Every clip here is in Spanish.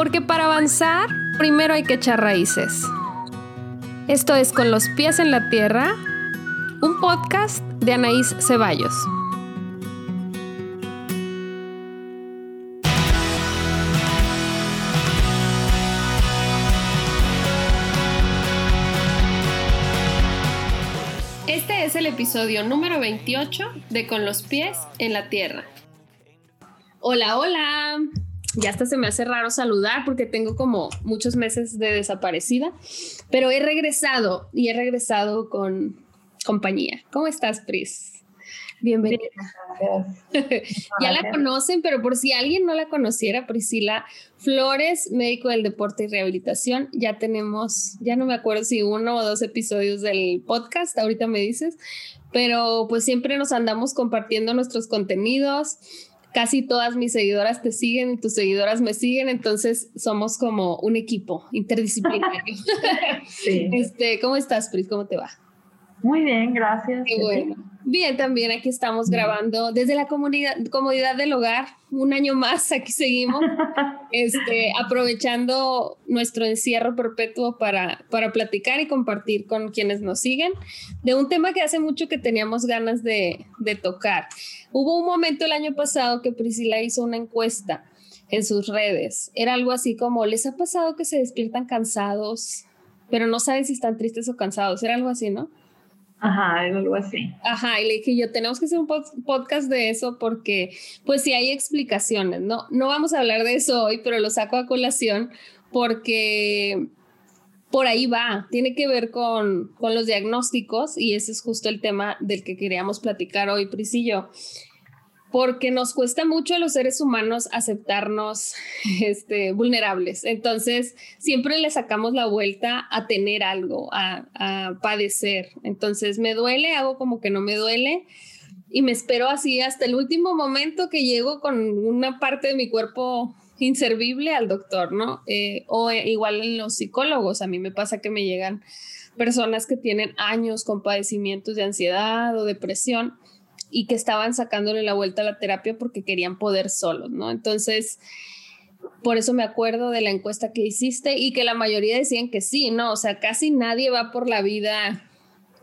Porque para avanzar, primero hay que echar raíces. Esto es Con los pies en la tierra, un podcast de Anaís Ceballos. Este es el episodio número 28 de Con los pies en la tierra. Hola, hola ya hasta se me hace raro saludar porque tengo como muchos meses de desaparecida, pero he regresado y he regresado con compañía. ¿Cómo estás, Pris? Bienvenida. ya la conocen, pero por si alguien no la conociera, Priscila Flores, médico del deporte y rehabilitación, ya tenemos, ya no me acuerdo si uno o dos episodios del podcast, ahorita me dices, pero pues siempre nos andamos compartiendo nuestros contenidos casi todas mis seguidoras te siguen y tus seguidoras me siguen, entonces somos como un equipo interdisciplinario. este, ¿Cómo estás, Pris? ¿Cómo te va? Muy bien, gracias. Qué bueno. Bien, también aquí estamos grabando desde la comunidad, comodidad del hogar, un año más, aquí seguimos, este, aprovechando nuestro encierro perpetuo para, para platicar y compartir con quienes nos siguen de un tema que hace mucho que teníamos ganas de, de tocar. Hubo un momento el año pasado que Priscila hizo una encuesta en sus redes. Era algo así como, ¿les ha pasado que se despiertan cansados, pero no saben si están tristes o cansados? Era algo así, ¿no? Ajá, algo así. Ajá, y le dije yo, tenemos que hacer un podcast de eso porque, pues sí hay explicaciones, ¿no? No vamos a hablar de eso hoy, pero lo saco a colación porque por ahí va, tiene que ver con, con los diagnósticos y ese es justo el tema del que queríamos platicar hoy, Pris y yo porque nos cuesta mucho a los seres humanos aceptarnos este, vulnerables. Entonces, siempre le sacamos la vuelta a tener algo, a, padecer. Entonces, me duele, hago como que no me duele y me espero así hasta el último momento que llego con una parte de mi cuerpo inservible al doctor, ¿no? Eh, o igual en los psicólogos, a mí me pasa que me llegan personas que tienen años con padecimientos de ansiedad o depresión y que estaban sacándole la vuelta a la terapia porque querían poder solos, ¿no? Entonces, por eso me acuerdo de la encuesta que hiciste y que la mayoría decían que sí, ¿no? O sea, casi nadie va por la vida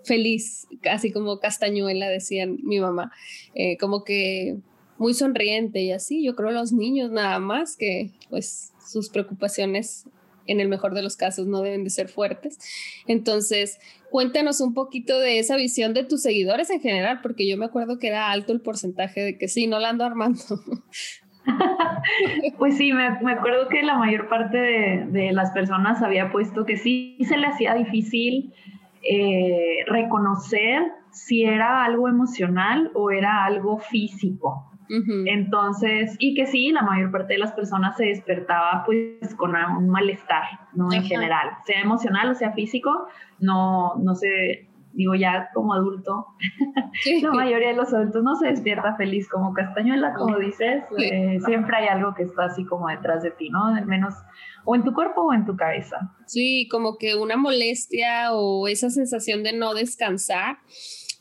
feliz, casi como castañuela, decían mi mamá, eh, como que muy sonriente y así, yo creo los niños nada más que pues sus preocupaciones en el mejor de los casos no deben de ser fuertes. Entonces, cuéntanos un poquito de esa visión de tus seguidores en general, porque yo me acuerdo que era alto el porcentaje de que sí, no la ando armando. pues sí, me, acuerdo que la mayor parte de, las personas había puesto que sí se le hacía difícil eh, reconocer si era algo emocional o era algo físico. Entonces, y que sí, la mayor parte de las personas se despertaba pues con un malestar, ¿no? En general, sea emocional o sea físico, no, no sé, digo ya como adulto, la mayoría de los adultos no se despierta feliz como castañuela, como dices, eh, siempre hay algo que está así como detrás de ti, ¿no? Al menos o en tu cuerpo o en tu cabeza. Sí, como que una molestia o esa sensación de no descansar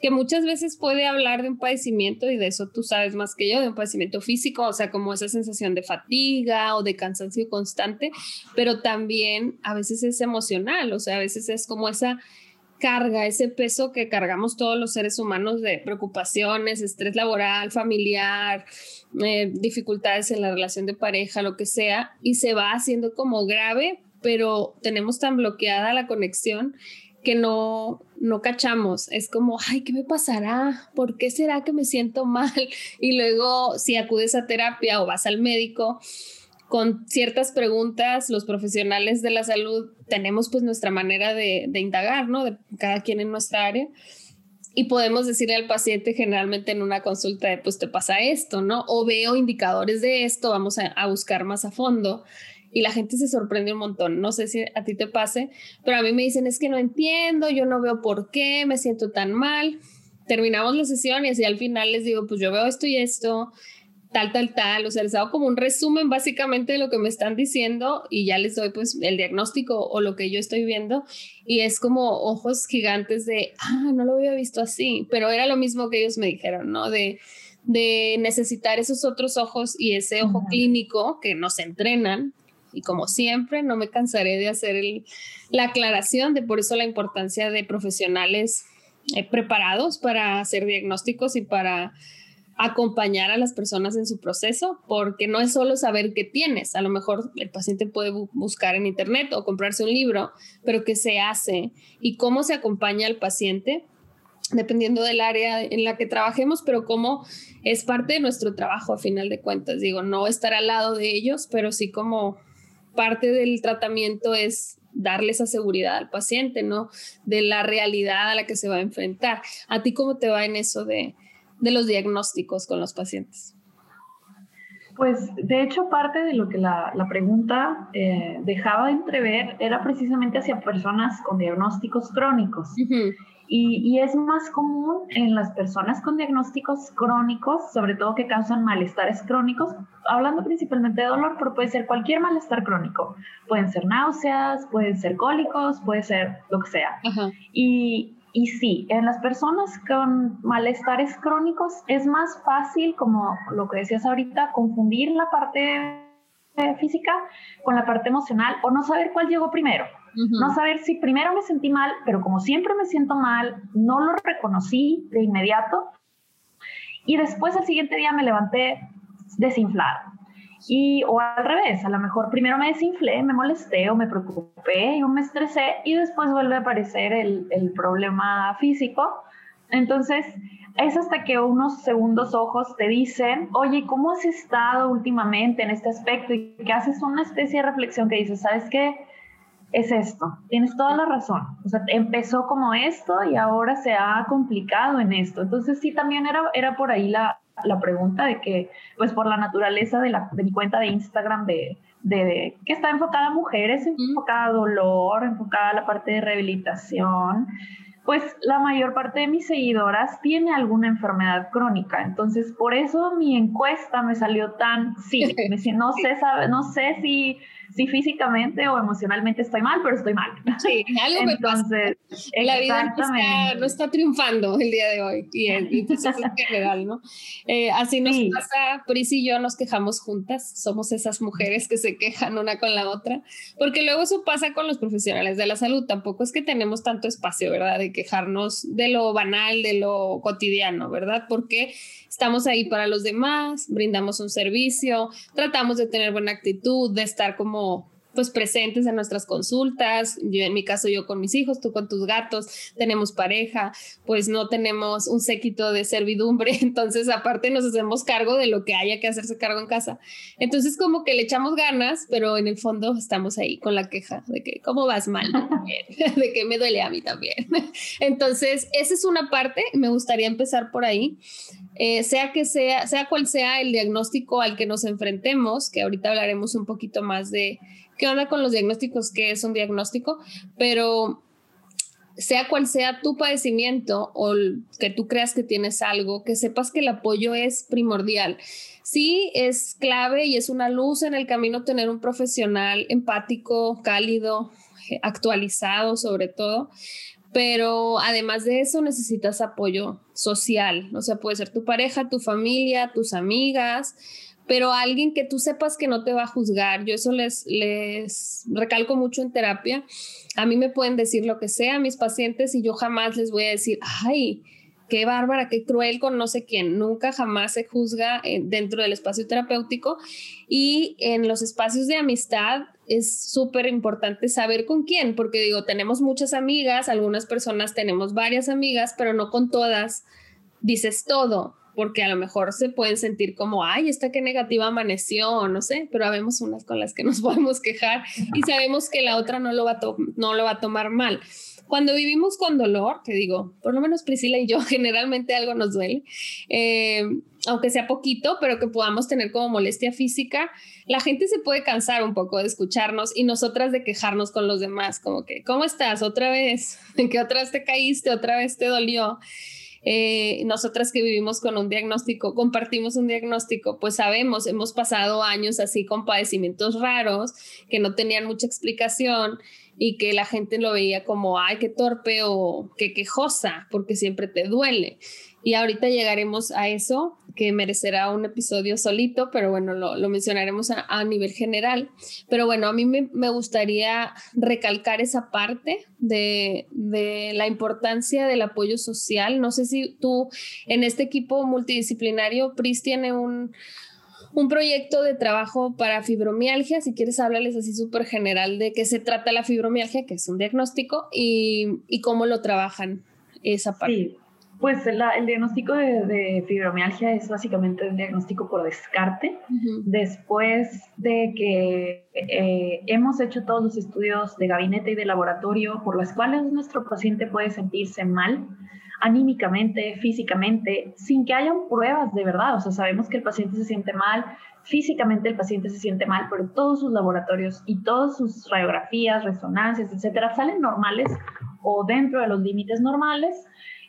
que muchas veces puede hablar de un padecimiento y de eso tú sabes más que yo, de un padecimiento físico, o sea, como esa sensación de fatiga o de cansancio constante, pero también a veces es emocional, o sea, a veces es como esa carga, ese peso que cargamos todos los seres humanos de preocupaciones, estrés laboral, familiar, eh, dificultades en la relación de pareja, lo que sea, y se va haciendo como grave, pero tenemos tan bloqueada la conexión que no, no cachamos. Es como, ay, ¿qué me pasará? ¿Por qué será que me siento mal? Y luego, si acudes a terapia o vas al médico, con ciertas preguntas, los profesionales de la salud tenemos pues nuestra manera de, de indagar, ¿no? De cada quien en nuestra área. Y podemos decirle al paciente generalmente en una consulta de, pues te pasa esto, ¿no? O veo indicadores de esto, vamos a, a buscar más a fondo y la gente se sorprende un montón. No sé si a ti te pase, pero a mí me dicen es que no entiendo, yo no veo por qué, me siento tan mal. Terminamos la sesión y así al final les digo, pues yo veo esto y esto, tal, tal, tal. O sea, les hago como un resumen básicamente de lo que me están diciendo y ya les doy pues el diagnóstico o lo que yo estoy viendo. Y es como ojos gigantes de, ah, no lo había visto así, pero era lo mismo que ellos me dijeron, ¿no? De, de necesitar esos otros ojos y ese ojo clínico que nos entrenan Y como siempre, no me cansaré de hacer la aclaración de por eso la importancia de profesionales eh, preparados para hacer diagnósticos y para acompañar a las personas en su proceso, porque no es solo saber qué tienes, a lo mejor el paciente puede buscar en internet o comprarse un libro, pero qué se hace y cómo se acompaña al paciente, dependiendo del área en la que trabajemos, pero cómo es parte de nuestro trabajo a final de cuentas, digo, no estar al lado de ellos, pero sí como parte del tratamiento es darle esa seguridad al paciente, ¿no? De la realidad a la que se va a enfrentar. ¿A ti cómo te va en eso de de los diagnósticos con los pacientes? Pues de hecho parte de lo que la, pregunta eh, dejaba de entrever era precisamente hacia personas con diagnósticos crónicos. Y, y, es más común en las personas con diagnósticos crónicos, sobre todo que causan malestares crónicos, hablando principalmente de dolor, pero puede ser cualquier malestar crónico. Pueden ser náuseas, pueden ser cólicos, puede ser lo que sea. Y, y sí, en las personas con malestares crónicos es más fácil, como lo que decías ahorita, confundir la parte física con la parte emocional o no saber cuál llegó primero. No saber si primero me sentí mal, pero como siempre me siento mal, no lo reconocí de inmediato y después al siguiente día me levanté desinflado. Y, o al revés, a lo mejor primero me desinflé, me molesté o me preocupé o me estresé y después vuelve a aparecer el, el problema físico. Entonces, es hasta que unos segundos ojos te dicen, oye, ¿cómo has estado últimamente en este aspecto? Y que haces una especie de reflexión que dices, ¿sabes qué? Es esto, tienes toda la razón. O sea, empezó como esto y ahora se ha complicado en esto. Entonces sí, también era, era por ahí la, la pregunta de que, pues por la naturaleza de, la, de mi cuenta de Instagram, de, de, que está enfocada a mujeres, enfocada a dolor, enfocada a la parte de rehabilitación, pues la mayor parte de mis seguidoras tiene alguna enfermedad crónica. Entonces, por eso mi encuesta me salió tan, sí, no sé, sabe, no sé si si físicamente o emocionalmente estoy mal, pero estoy mal. Sí, algo me Entonces, La vida no está, triunfando el día de hoy y, y pues eso es real, ¿no? Eh, así nos pasa, Pris y yo nos quejamos juntas, somos esas mujeres que se quejan una con la otra, porque luego eso pasa con los profesionales de la salud, tampoco es que tenemos tanto espacio, ¿verdad? De quejarnos de lo banal, de lo cotidiano, ¿verdad? Porque estamos ahí para los demás, brindamos un servicio, tratamos de tener buena actitud, de estar como pues presentes en nuestras consultas. Yo en mi caso yo con mis hijos, tú con tus gatos, tenemos pareja, pues no tenemos un séquito de servidumbre, entonces aparte nos hacemos cargo de lo que haya que hacerse cargo en casa. Entonces como que le echamos ganas, pero en el fondo estamos ahí con la queja de que cómo vas mal, de que me duele a mí también. Entonces, esa es una parte, me gustaría empezar por ahí. Eh, sea que sea, sea cual sea el diagnóstico al que nos enfrentemos, que ahorita hablaremos un poquito más de qué onda con los diagnósticos, qué es un diagnóstico, pero sea cual sea tu padecimiento o que tú creas que tienes algo, que sepas que el apoyo es primordial. Sí, es clave y es una luz en el camino tener un profesional empático, cálido, actualizado sobre todo, pero además de eso necesitas apoyo social, o sea, puede ser tu pareja, tu familia, tus amigas, pero alguien que tú sepas que no te va a juzgar. Yo eso les, les recalco mucho en terapia. A mí me pueden decir lo que sea mis pacientes y yo jamás les voy a decir, ay, qué bárbara, qué cruel con no sé quién. Nunca jamás se juzga eh, dentro del espacio terapéutico y en los espacios de amistad es súper importante saber con quién, porque digo, tenemos muchas amigas, algunas personas tenemos varias amigas, pero no con todas dices todo porque a lo mejor se pueden sentir como, ay, esta que negativa amaneció, no sé, pero habemos unas con las que nos podemos quejar y sabemos que la otra no lo va a, no lo va a tomar mal. Cuando vivimos con dolor, te digo, por lo menos Priscila y yo, generalmente algo nos duele, eh, aunque sea poquito, pero que podamos tener como molestia física, la gente se puede cansar un poco de escucharnos y nosotras de quejarnos con los demás, como que, ¿cómo estás? Otra vez, ¿en qué otra vez te caíste? ¿Otra vez te dolió? Eh, nosotras que vivimos con un diagnóstico, compartimos un diagnóstico, pues sabemos, hemos pasado años así con padecimientos raros que no tenían mucha explicación y que la gente lo veía como, ay, qué torpe o qué quejosa, porque siempre te duele. Y ahorita llegaremos a eso, que merecerá un episodio solito, pero bueno, lo, mencionaremos a, nivel general. Pero bueno, a mí me, me gustaría recalcar esa parte de, de, la importancia del apoyo social. No sé si tú en este equipo multidisciplinario, PRIS tiene un un proyecto de trabajo para fibromialgia. Si quieres, háblales así súper general de qué se trata la fibromialgia, que es un diagnóstico, y, cómo lo trabajan esa parte. Sí, pues el diagnóstico de, fibromialgia es básicamente un diagnóstico por descarte. Después de que eh, hemos hecho todos los estudios de gabinete y de laboratorio por los cuales nuestro paciente puede sentirse mal, anímicamente, físicamente, sin que hayan pruebas de verdad. O sea, sabemos que el paciente se siente mal, físicamente el paciente se siente mal, pero todos sus laboratorios y todas sus radiografías, resonancias, etcétera, salen normales o dentro de los límites normales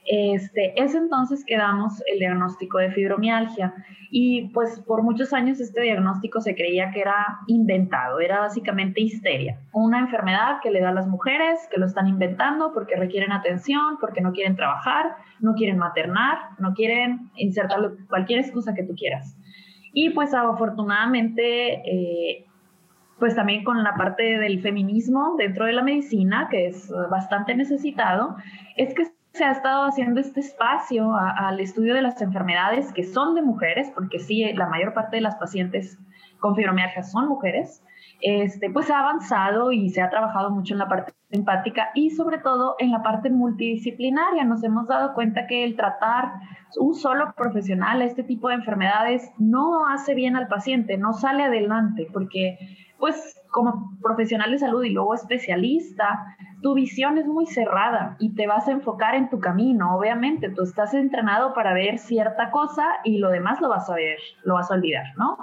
este, es entonces que damos el diagnóstico de fibromialgia y pues por muchos años este diagnóstico se creía que era inventado, era básicamente histeria, una enfermedad que le da a las mujeres que lo están inventando porque requieren atención, porque no quieren trabajar, no quieren maternar, no quieren insertar cualquier excusa que tú quieras. Y pues afortunadamente eh, pues también con la parte del feminismo dentro de la medicina, que es bastante necesitado, es que se ha estado haciendo este espacio al estudio de las enfermedades que son de mujeres, porque sí, la mayor parte de las pacientes con fibromialgia son mujeres, este, pues ha avanzado y se ha trabajado mucho en la parte empática y sobre todo en la parte multidisciplinaria. Nos hemos dado cuenta que el tratar un solo profesional a este tipo de enfermedades no hace bien al paciente, no sale adelante, porque pues como profesional de salud y luego especialista, tu visión es muy cerrada y te vas a enfocar en tu camino. Obviamente, tú estás entrenado para ver cierta cosa y lo demás lo vas a ver, lo vas a olvidar, ¿no?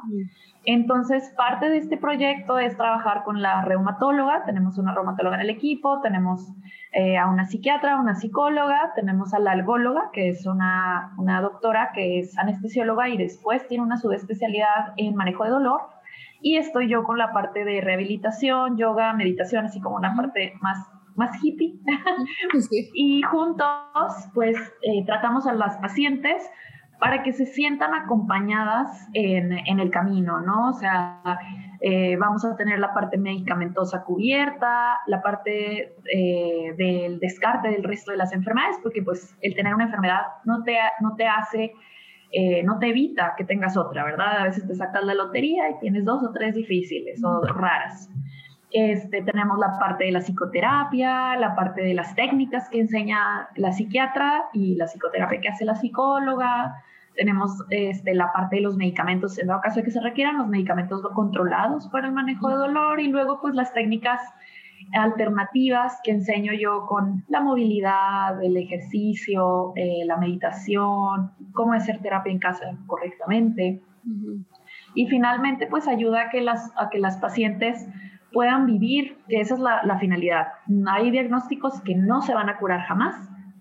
Entonces, parte de este proyecto es trabajar con la reumatóloga. Tenemos una reumatóloga en el equipo, tenemos eh, a una psiquiatra, una psicóloga, tenemos a la algóloga, que es una, una doctora que es anestesióloga y después tiene una subespecialidad en manejo de dolor. Y estoy yo con la parte de rehabilitación, yoga, meditación, así como una parte más más hippie. y juntos, pues, eh, tratamos a las pacientes para que se sientan acompañadas en, en el camino, ¿no? O sea, eh, vamos a tener la parte medicamentosa cubierta, la parte eh, del descarte del resto de las enfermedades, porque pues el tener una enfermedad no te, no te hace, no te evita que tengas otra, ¿verdad? A veces te sacas la lotería y tienes dos o tres difíciles o raras. Este, tenemos la parte de la psicoterapia, la parte de las técnicas que enseña la psiquiatra y la psicoterapia que hace la psicóloga. Tenemos este, la parte de los medicamentos, en dado caso de que se requieran, los medicamentos controlados para el manejo de dolor y luego pues las técnicas alternativas que enseño yo con la movilidad, el ejercicio, eh, la meditación, cómo hacer terapia en casa correctamente. Y finalmente pues ayuda a que las, a que las pacientes puedan vivir, que esa es la, finalidad. Hay diagnósticos que no se van a curar jamás,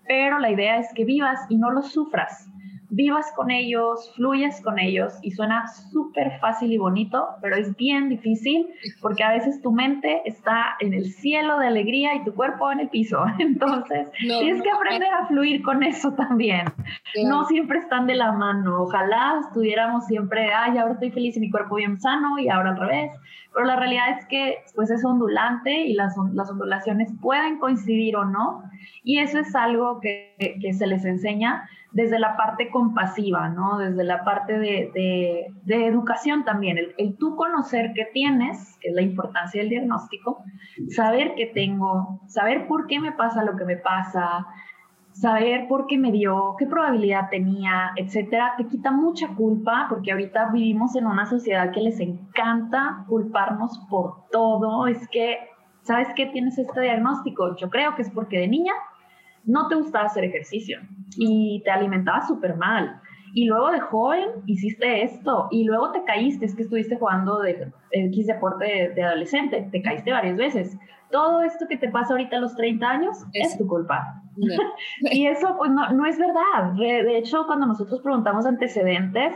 pero la idea es que vivas y no los sufras. Vivas con ellos, fluyes con ellos y suena súper fácil y bonito, pero es bien difícil porque a veces tu mente está en el cielo de alegría y tu cuerpo en el piso. Entonces, tienes que aprender a fluir con eso también. No siempre están de la mano. Ojalá estuviéramos siempre, ay, ahora estoy feliz y mi cuerpo bien sano y ahora al revés pero la realidad es que pues es ondulante y las, las ondulaciones pueden coincidir o no, y eso es algo que, que se les enseña desde la parte compasiva, ¿no? Desde la parte de, educación también, el, el, tú conocer qué tienes, que es la importancia del diagnóstico, saber qué tengo, saber por qué me pasa lo que me pasa, saber por qué me dio, qué probabilidad tenía, etcétera, te quita mucha culpa porque ahorita vivimos en una sociedad que les encanta culparnos por todo. Es que, ¿sabes qué tienes este diagnóstico? Yo creo que es porque de niña no te gustaba hacer ejercicio y te alimentabas súper mal. Y luego de joven hiciste esto y luego te caíste, es que estuviste jugando de X deporte de, de adolescente, te caíste varias veces todo esto que te pasa ahorita a los 30 años es, tu culpa. y eso pues no, no es verdad. De, hecho, cuando nosotros preguntamos antecedentes,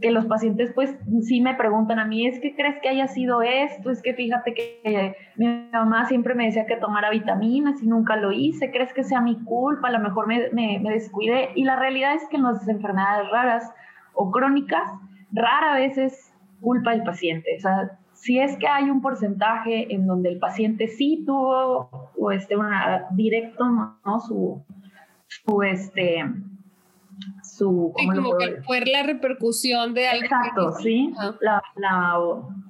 que los pacientes pues sí me preguntan a mí, es que crees que haya sido esto, es que fíjate que mi mamá siempre me decía que tomara vitaminas y nunca lo hice, crees que sea mi culpa, a lo mejor me, me, descuidé. Y la realidad es que en las enfermedades raras o crónicas, rara vez es culpa del paciente. O sea, si es que hay un porcentaje en donde el paciente sí tuvo o este, una, directo ¿no? su, su, este, su... como que fue la repercusión de algo. Exacto, sí, la, la,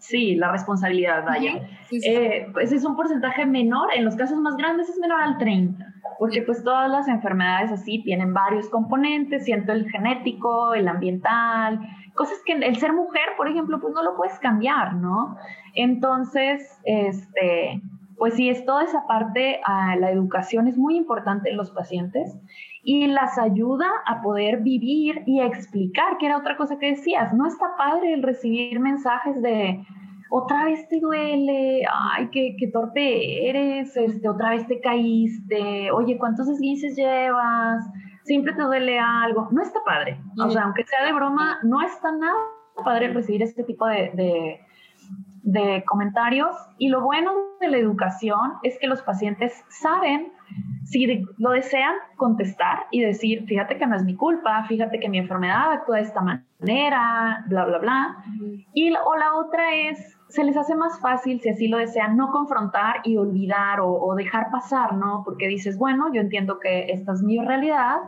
sí, la responsabilidad, vaya. Eh, pues es un porcentaje menor, en los casos más grandes es menor al 30, porque pues todas las enfermedades así tienen varios componentes, siento el genético, el ambiental, cosas que el ser mujer, por ejemplo, pues no lo puedes cambiar, ¿no? Entonces, este, pues sí, es toda esa parte, a la educación es muy importante en los pacientes y las ayuda a poder vivir y explicar, que era otra cosa que decías, no está padre el recibir mensajes de otra vez te duele, ay, qué, qué torpe eres, este, otra vez te caíste, oye, ¿cuántos esguinces llevas? siempre te duele algo. No está padre. O sea, aunque sea de broma, no está nada padre recibir este tipo de, de, comentarios. Y lo bueno de la educación es que los pacientes saben si lo desean contestar y decir, fíjate que no es mi culpa, fíjate que mi enfermedad actúa de esta manera, bla, bla, bla. Y o la otra es, se les hace más fácil, si así lo desean, no confrontar y olvidar o, o dejar pasar, ¿no? Porque dices, bueno, yo entiendo que esta es mi realidad,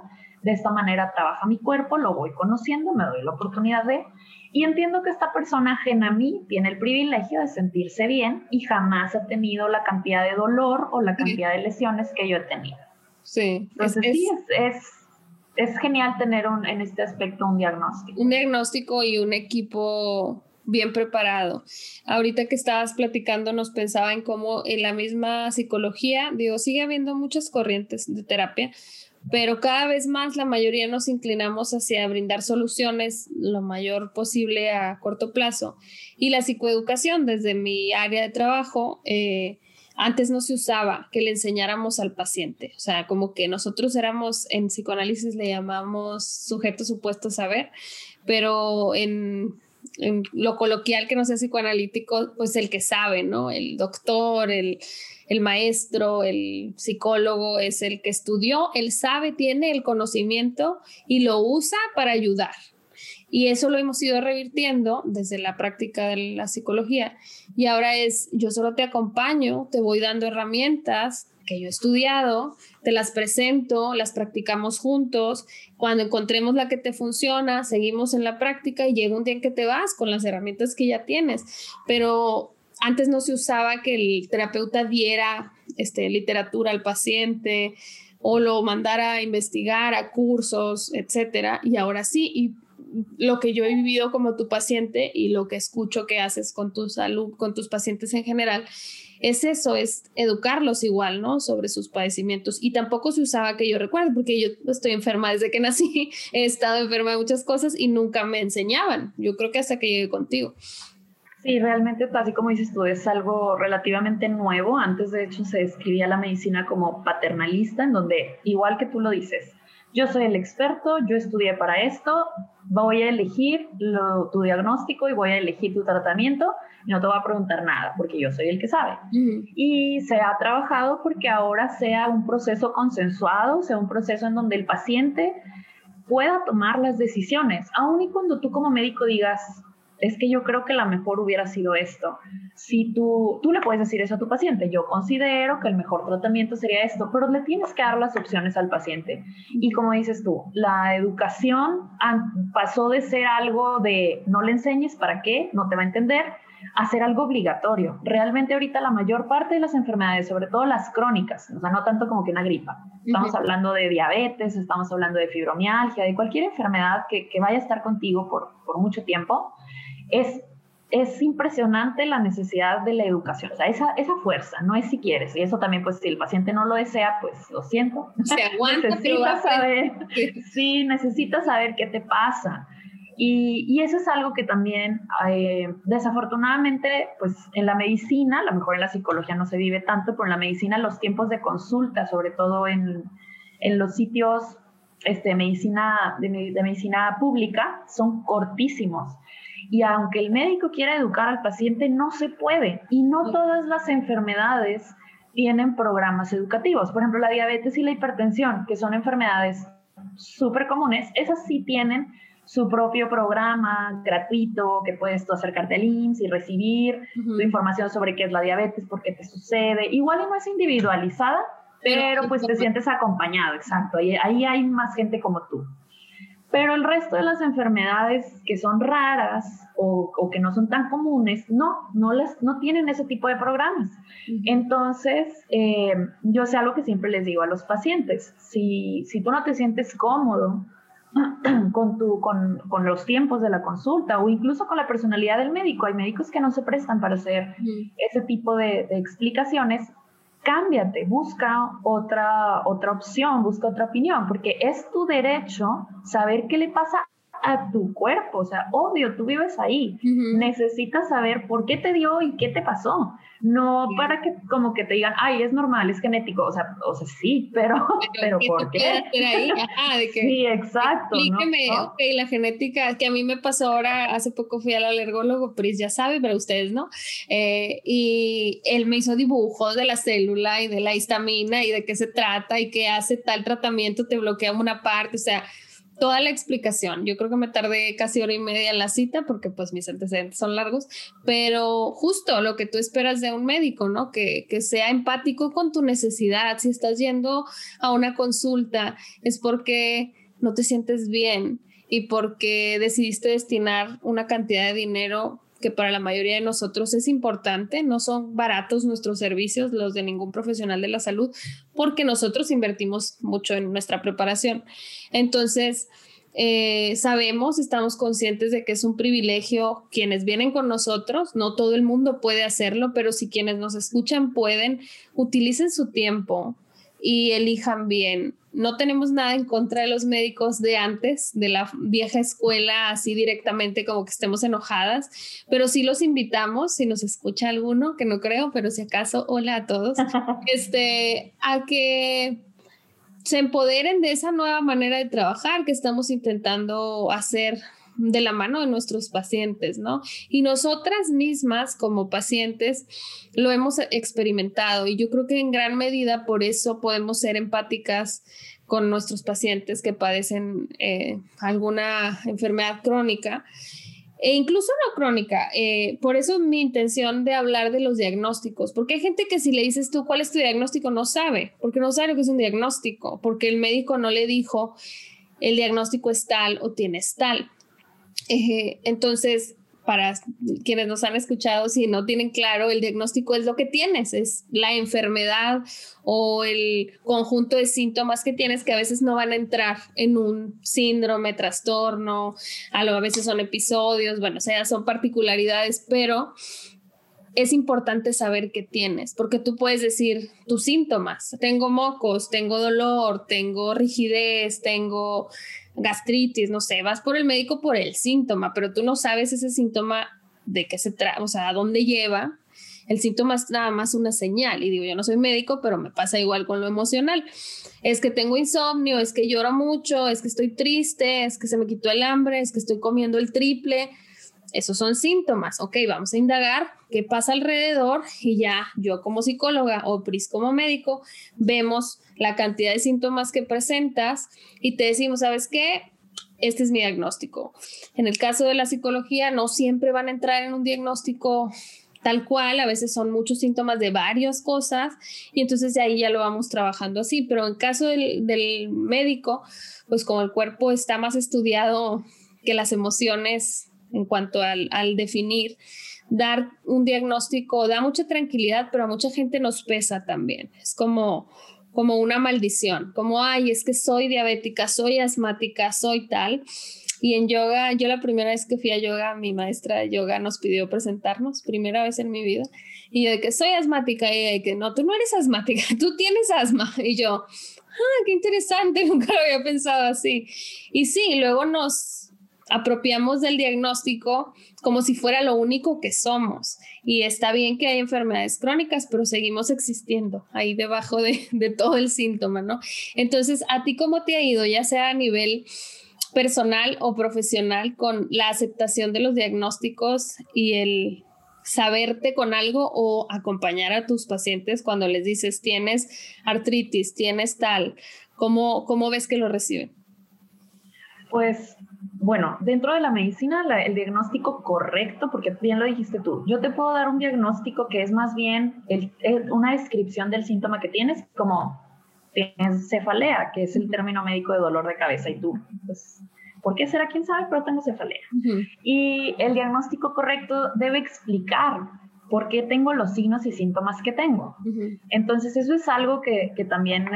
de esta manera trabaja mi cuerpo, lo voy conociendo, me doy la oportunidad de, y entiendo que esta persona ajena a mí tiene el privilegio de sentirse bien y jamás ha tenido la cantidad de dolor o la cantidad de lesiones que yo he tenido. Sí, entonces sí, es, es, genial tener un, en este aspecto un diagnóstico. Un diagnóstico y un equipo bien preparado. Ahorita que estabas platicando nos pensaba en cómo en la misma psicología, digo, sigue habiendo muchas corrientes de terapia, pero cada vez más la mayoría nos inclinamos hacia brindar soluciones lo mayor posible a corto plazo. Y la psicoeducación, desde mi área de trabajo, eh, antes no se usaba que le enseñáramos al paciente. O sea, como que nosotros éramos, en psicoanálisis le llamamos sujeto supuesto saber, pero en en lo coloquial que no sea psicoanalítico, pues el que sabe, ¿no? El doctor, el, el maestro, el psicólogo es el que estudió, él sabe, tiene el conocimiento y lo usa para ayudar. Y eso lo hemos ido revirtiendo desde la práctica de la psicología. Y ahora es, yo solo te acompaño, te voy dando herramientas, que yo he estudiado, te las presento, las practicamos juntos. Cuando encontremos la que te funciona, seguimos en la práctica y llega un día en que te vas con las herramientas que ya tienes. Pero antes no se usaba que el terapeuta diera este, literatura al paciente o lo mandara a investigar a cursos, etcétera. Y ahora sí, y lo que yo he vivido como tu paciente y lo que escucho que haces con tu salud, con tus pacientes en general, es eso, es educarlos igual, ¿no? Sobre sus padecimientos. Y tampoco se usaba que yo recuerdo, porque yo estoy enferma desde que nací, he estado enferma de muchas cosas y nunca me enseñaban. Yo creo que hasta que llegué contigo. Sí, realmente, así como dices tú, es algo relativamente nuevo. Antes, de hecho, se describía la medicina como paternalista, en donde, igual que tú lo dices, yo soy el experto, yo estudié para esto, voy a elegir tu diagnóstico y voy a elegir tu tratamiento y no te voy a preguntar nada porque yo soy el que sabe. Y se ha trabajado porque ahora sea un proceso consensuado, sea un proceso en donde el paciente pueda tomar las decisiones, aun y cuando tú como médico digas, es que yo creo que la mejor hubiera sido esto. Si tú, tú le puedes decir eso a tu paciente, yo considero que el mejor tratamiento sería esto, pero le tienes que dar las opciones al paciente. Y como dices tú, la educación pasó de ser algo de no le enseñes para qué, no te va a entender, a ser algo obligatorio. Realmente ahorita la mayor parte de las enfermedades, sobre todo las crónicas, o sea, no tanto como que una gripa, estamos hablando de diabetes, estamos hablando de fibromialgia, de cualquier enfermedad que, que vaya a estar contigo por, por mucho tiempo, es, es impresionante la necesidad de la educación, o sea, esa, esa fuerza, no es si quieres, y eso también, pues si el paciente no lo desea, pues lo siento. Se aguanta, necesita saber, sí, necesita saber qué te pasa. Y, y, eso es algo que también, eh, desafortunadamente, pues en la medicina, a lo mejor en la psicología no se vive tanto, pero en la medicina los tiempos de consulta, sobre todo en, en los sitios este, medicina, de, de medicina pública, son cortísimos. Y aunque el médico quiera educar al paciente, no se puede. Y no todas las enfermedades tienen programas educativos. Por ejemplo, la diabetes y la hipertensión, que son enfermedades súper comunes, esas sí tienen su propio programa gratuito que puedes tú acercarte al IMSS y recibir tu información sobre qué es la diabetes, por qué te sucede. Igual no es individualizada, pero, pues te sientes acompañado, exacto. Ahí, ahí hay más gente como tú. Pero el resto de las enfermedades que son raras o, o, que no son tan comunes, no, no, les, no tienen ese tipo de programas. Entonces, eh, yo sé algo que siempre les digo a los pacientes, si, si tú no te sientes cómodo con, tu, con, con, los tiempos de la consulta o incluso con la personalidad del médico, hay médicos que no se prestan para hacer ese tipo de, de explicaciones, cámbiate, busca otra, otra opción, busca otra opinión, porque es tu derecho saber qué le pasa a tu cuerpo, o sea, obvio, tú vives ahí, necesitas saber por qué te dio y qué te pasó, no para que como que te digan, ay, es normal, es genético, o sea, o sea sí, pero, pero, ¿por qué? Ahí? Ajá, de que, sí, exacto. Explíqueme, ok, la genética, que a mí me pasó ahora, hace poco fui al alergólogo, Pris ya sabe, pero ustedes no, eh, y él me hizo dibujos de la célula y de la histamina y de qué se trata y qué hace tal tratamiento, te bloquea una parte, o sea, toda la explicación. Yo creo que me tardé casi hora y media en la cita porque pues mis antecedentes son largos, pero justo lo que tú esperas de un médico, ¿no? Que, que sea empático con tu necesidad. Si estás yendo a una consulta es porque no te sientes bien y porque decidiste destinar una cantidad de dinero que para la mayoría de nosotros es importante, no son baratos nuestros servicios, los de ningún profesional de la salud, porque nosotros invertimos mucho en nuestra preparación. Entonces, eh, sabemos, estamos conscientes de que es un privilegio quienes vienen con nosotros, no todo el mundo puede hacerlo, pero si quienes nos escuchan pueden, utilicen su tiempo y elijan bien. No tenemos nada en contra de los médicos de antes, de la vieja escuela, así directamente como que estemos enojadas, pero sí los invitamos, si nos escucha alguno, que no creo, pero si acaso, hola a todos, este, a que se empoderen de esa nueva manera de trabajar que estamos intentando hacer de la mano de nuestros pacientes, ¿no? Y nosotras mismas como pacientes lo hemos experimentado y yo creo que en gran medida por eso podemos ser empáticas con nuestros pacientes que padecen eh, alguna enfermedad crónica e incluso no crónica. Eh, por eso mi intención de hablar de los diagnósticos, porque hay gente que si le dices tú cuál es tu diagnóstico no sabe, porque no sabe lo que es un diagnóstico, porque el médico no le dijo el diagnóstico es tal o tienes tal. Entonces, para quienes nos han escuchado, si no tienen claro, el diagnóstico es lo que tienes, es la enfermedad o el conjunto de síntomas que tienes que a veces no van a entrar en un síndrome, trastorno, a, lo, a veces son episodios, bueno, o sea, son particularidades, pero es importante saber qué tienes, porque tú puedes decir tus síntomas, tengo mocos, tengo dolor, tengo rigidez, tengo gastritis, no sé, vas por el médico por el síntoma, pero tú no sabes ese síntoma de qué se trata, o sea, a dónde lleva. El síntoma es nada más una señal. Y digo, yo no soy médico, pero me pasa igual con lo emocional. Es que tengo insomnio, es que lloro mucho, es que estoy triste, es que se me quitó el hambre, es que estoy comiendo el triple esos son síntomas. Ok, vamos a indagar qué pasa alrededor y ya yo como psicóloga o PRIS como médico vemos la cantidad de síntomas que presentas y te decimos, ¿sabes qué? Este es mi diagnóstico. En el caso de la psicología, no siempre van a entrar en un diagnóstico tal cual, a veces son muchos síntomas de varias cosas y entonces de ahí ya lo vamos trabajando así, pero en caso del, del médico, pues como el cuerpo está más estudiado que las emociones en cuanto al, definir, dar un diagnóstico da mucha tranquilidad, pero a mucha gente nos pesa también. Es como, como una maldición, como, ay, es que soy diabética, soy asmática, soy tal. Y en yoga, yo la primera vez que fui a yoga, mi maestra de yoga nos pidió presentarnos, primera vez en mi vida, y de que soy asmática, y de que no, tú no eres asmática, tú tienes asma. Y yo, ah, qué interesante, nunca lo había pensado así. Y sí, luego nos, apropiamos del diagnóstico como si fuera lo único que somos. Y está bien que hay enfermedades crónicas, pero seguimos existiendo ahí debajo de, todo el síntoma, ¿no? Entonces, ¿a ti cómo te ha ido, ya sea a nivel personal o profesional, con la aceptación de los diagnósticos y el saberte con algo o acompañar a tus pacientes cuando les dices tienes artritis, tienes tal? ¿Cómo, cómo ves que lo reciben? Pues bueno, dentro de la medicina, el diagnóstico correcto, porque bien lo dijiste tú, yo te puedo dar un diagnóstico que es más bien una descripción del síntoma que tienes, como tienes cefalea, que es el término médico de dolor de cabeza, y tú, pues, ¿por qué será? ¿Quién sabe? Pero tengo cefalea. Y el diagnóstico correcto debe explicar por qué tengo los signos y síntomas que tengo. Entonces, eso es algo que, también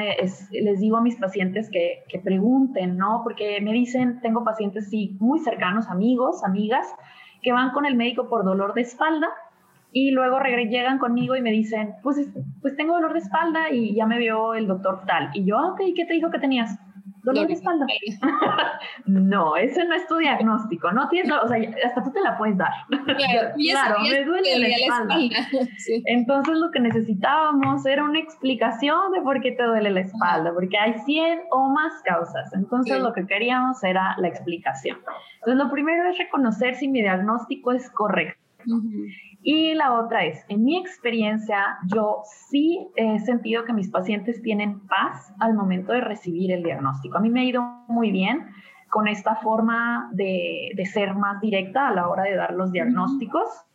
les digo a mis pacientes que, que, pregunten, ¿no? Porque me dicen, tengo pacientes sí, muy cercanos, amigos, amigas, que van con el médico por dolor de espalda y luego llegan conmigo y me dicen, pues, pues tengo dolor de espalda y ya me vio el doctor tal. Y yo, ah, ok, ¿qué te dijo que tenías? Dolor de espalda. no, ese no es tu diagnóstico, no tienes, o sea, hasta tú te la puedes dar. Claro, me duele la espalda. Entonces lo que necesitábamos era una explicación de por qué te duele la espalda, porque hay 100 o más causas. Entonces lo que queríamos era la explicación. Entonces lo primero es reconocer si mi diagnóstico es correcto. Y la otra es, en mi experiencia, yo sí he sentido que mis pacientes tienen paz al momento de recibir el diagnóstico. A mí me ha ido muy bien con esta forma de, de ser más directa a la hora de dar los diagnósticos,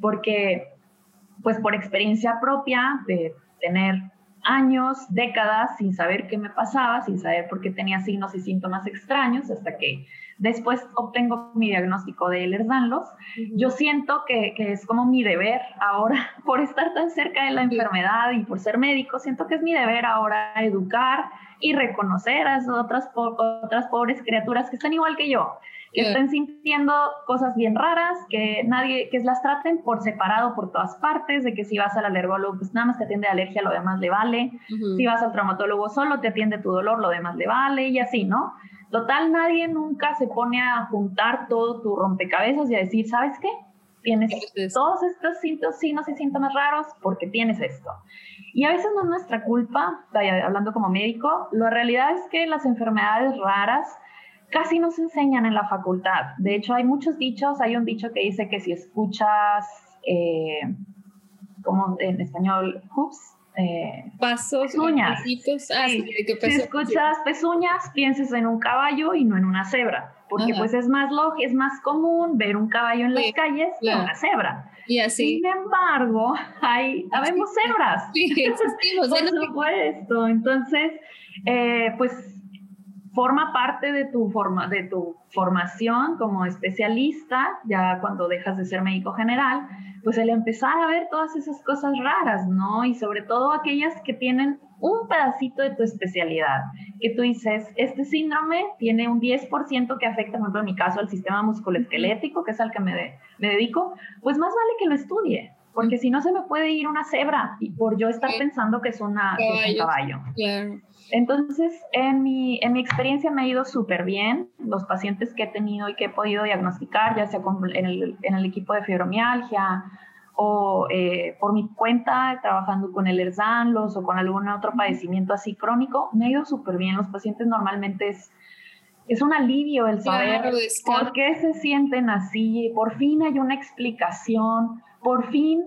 porque pues por experiencia propia de tener años, décadas sin saber qué me pasaba, sin saber por qué tenía signos y síntomas extraños, hasta que Después obtengo mi diagnóstico de Ehlers-Danlos. Yo siento que, es como mi deber ahora, por estar tan cerca de la enfermedad y por ser médico, siento que es mi deber ahora educar y reconocer a esas otras, otras pobres criaturas que están igual que yo, que están sintiendo cosas bien raras, que nadie, que las traten por separado por todas partes, de que si vas al alergólogo, pues nada más te atiende alergia, lo demás le vale, si vas al traumatólogo solo te atiende tu dolor, lo demás le vale, y así, ¿no? Total, nadie nunca se pone a juntar todo tu rompecabezas y a decir, ¿sabes qué? Tienes todos estos signos y síntomas raros porque tienes esto. Y a veces no es nuestra culpa, hablando como médico, la realidad es que las enfermedades raras casi no se enseñan en la facultad. De hecho, hay muchos dichos, hay un dicho que dice que si escuchas, eh, como en español, hoops, eh, pasos, pezuñas. Ah, si escuchas pezuñas, pienses en un caballo y no en una cebra, porque pues es más lógico, es más común ver un caballo en las calles que una cebra. Y así. Sin embargo, hay, habemos cebras. Sí, existimos. Por supuesto. Entonces, eh, pues forma parte de tu, forma, de tu formación como especialista, ya cuando dejas de ser médico general, pues el empezar a ver todas esas cosas raras, ¿no? Y sobre todo aquellas que tienen un pedacito de tu especialidad, que tú dices, este síndrome tiene un 10% que afecta, por ejemplo, en mi caso, al sistema musculoesquelético, que es al que me, me dedico, pues más vale que lo estudie, porque si no se me puede ir una cebra y por yo estar pensando que es, una, que es un caballo. Claro. Entonces, en mi, en mi experiencia me ha ido súper bien. Los pacientes que he tenido y que he podido diagnosticar, ya sea en el, en el equipo de fibromialgia o eh, por mi cuenta, trabajando con el ERSANLOS o con algún otro padecimiento así crónico, me ha ido súper bien. Los pacientes normalmente es, es un alivio el saber por qué se sienten así. Por fin hay una explicación, por fin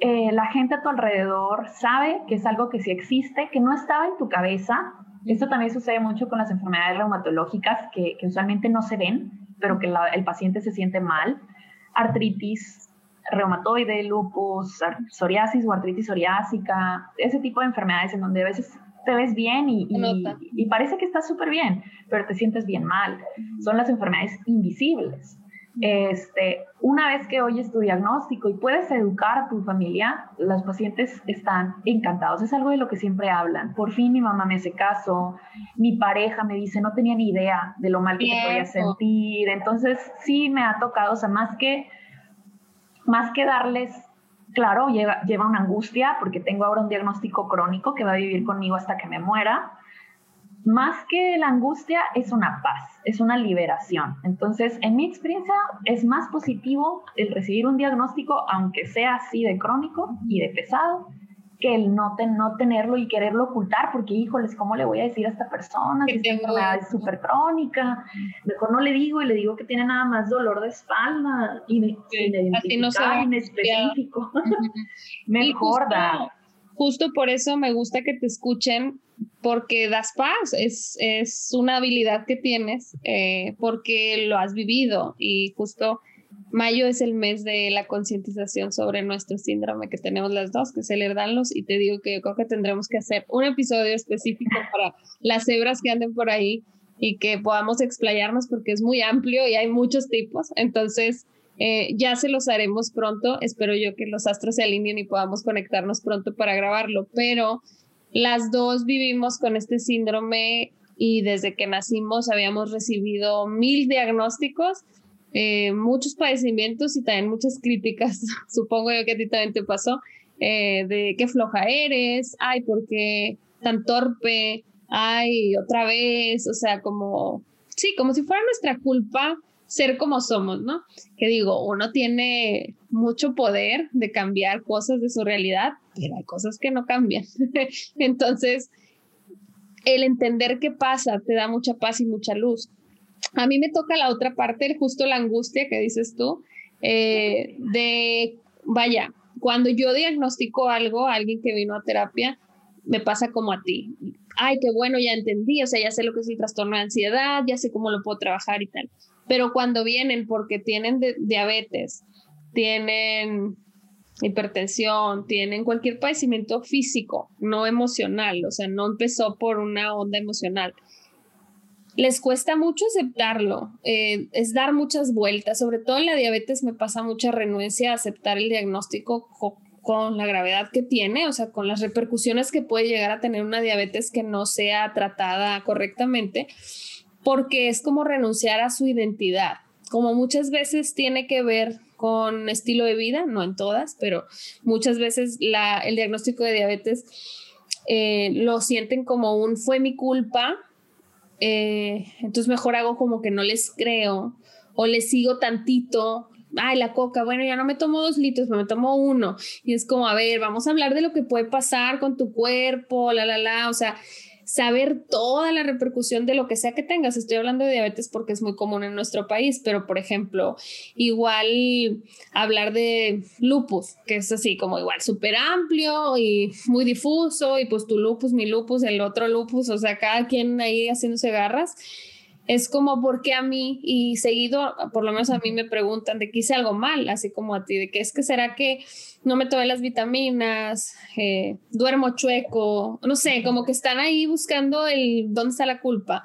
eh, la gente a tu alrededor sabe que es algo que sí existe, que no estaba en tu cabeza. Esto también sucede mucho con las enfermedades reumatológicas que, usualmente no se ven, pero que el paciente se siente mal. Artritis reumatoide, lupus, psoriasis o artritis psoriásica, ese tipo de enfermedades en donde a veces te ves bien y, y parece que estás súper bien, pero te sientes bien mal. Son las enfermedades invisibles. Este, una vez que oyes tu diagnóstico y puedes educar a tu familia, los pacientes están encantados. Es algo de lo que siempre hablan. Por fin mi mamá me hace caso, mi pareja me dice, no tenía ni idea de lo mal que te podía sentir. Entonces, sí me ha tocado, o sea, más que, más que darles, claro, lleva, lleva una angustia porque tengo ahora un diagnóstico crónico que va a vivir conmigo hasta que me muera más que la angustia es una paz, es una liberación. Entonces, en mi experiencia es más positivo el recibir un diagnóstico, aunque sea así de crónico y de pesado, que el no, no tenerlo y quererlo ocultar, porque híjoles, ¿cómo le voy a decir a esta persona que esta enfermedad es súper crónica? Mejor no le digo y le digo que tiene nada más dolor de espalda y de, no en específico. Mejor da. Justo por eso me gusta que te escuchen porque das paz, es, es una habilidad que tienes eh, porque lo has vivido y justo mayo es el mes de la concientización sobre nuestro síndrome que tenemos las dos, que es el herdanlos y te digo que yo creo que tendremos que hacer un episodio específico para las cebras que anden por ahí y que podamos explayarnos porque es muy amplio y hay muchos tipos, entonces... Eh, ya se los haremos pronto. Espero yo que los astros se alineen y podamos conectarnos pronto para grabarlo. Pero las dos vivimos con este síndrome y desde que nacimos habíamos recibido mil diagnósticos, eh, muchos padecimientos y también muchas críticas. Supongo yo que a ti también te pasó, eh, de qué floja eres, ay, ¿por qué tan torpe? Ay, otra vez, o sea, como, sí, como si fuera nuestra culpa ser como somos, ¿no? Que digo, uno tiene mucho poder de cambiar cosas de su realidad, pero hay cosas que no cambian. Entonces, el entender qué pasa te da mucha paz y mucha luz. A mí me toca la otra parte, justo la angustia que dices tú, eh, de, vaya, cuando yo diagnostico algo a alguien que vino a terapia, me pasa como a ti. Ay, qué bueno, ya entendí, o sea, ya sé lo que es el trastorno de ansiedad, ya sé cómo lo puedo trabajar y tal. Pero cuando vienen porque tienen diabetes, tienen hipertensión, tienen cualquier padecimiento físico, no emocional, o sea, no empezó por una onda emocional. Les cuesta mucho aceptarlo, eh, es dar muchas vueltas, sobre todo en la diabetes me pasa mucha renuencia a aceptar el diagnóstico con la gravedad que tiene, o sea, con las repercusiones que puede llegar a tener una diabetes que no sea tratada correctamente porque es como renunciar a su identidad, como muchas veces tiene que ver con estilo de vida, no en todas, pero muchas veces el diagnóstico de diabetes eh, lo sienten como un fue mi culpa, eh, entonces mejor hago como que no les creo o les sigo tantito. Ay, la coca, bueno, ya no me tomo dos litros, me tomo uno. Y es como, a ver, vamos a hablar de lo que puede pasar con tu cuerpo, la, la, la. O sea, saber toda la repercusión de lo que sea que tengas. Estoy hablando de diabetes porque es muy común en nuestro país, pero por ejemplo, igual hablar de lupus, que es así como igual súper amplio y muy difuso, y pues tu lupus, mi lupus, el otro lupus, o sea, cada quien ahí haciéndose garras es como porque a mí y seguido, por lo menos a mí me preguntan de que hice algo mal, así como a ti, de que es que será que no me tomé las vitaminas, eh, duermo chueco, no sé, como que están ahí buscando el dónde está la culpa.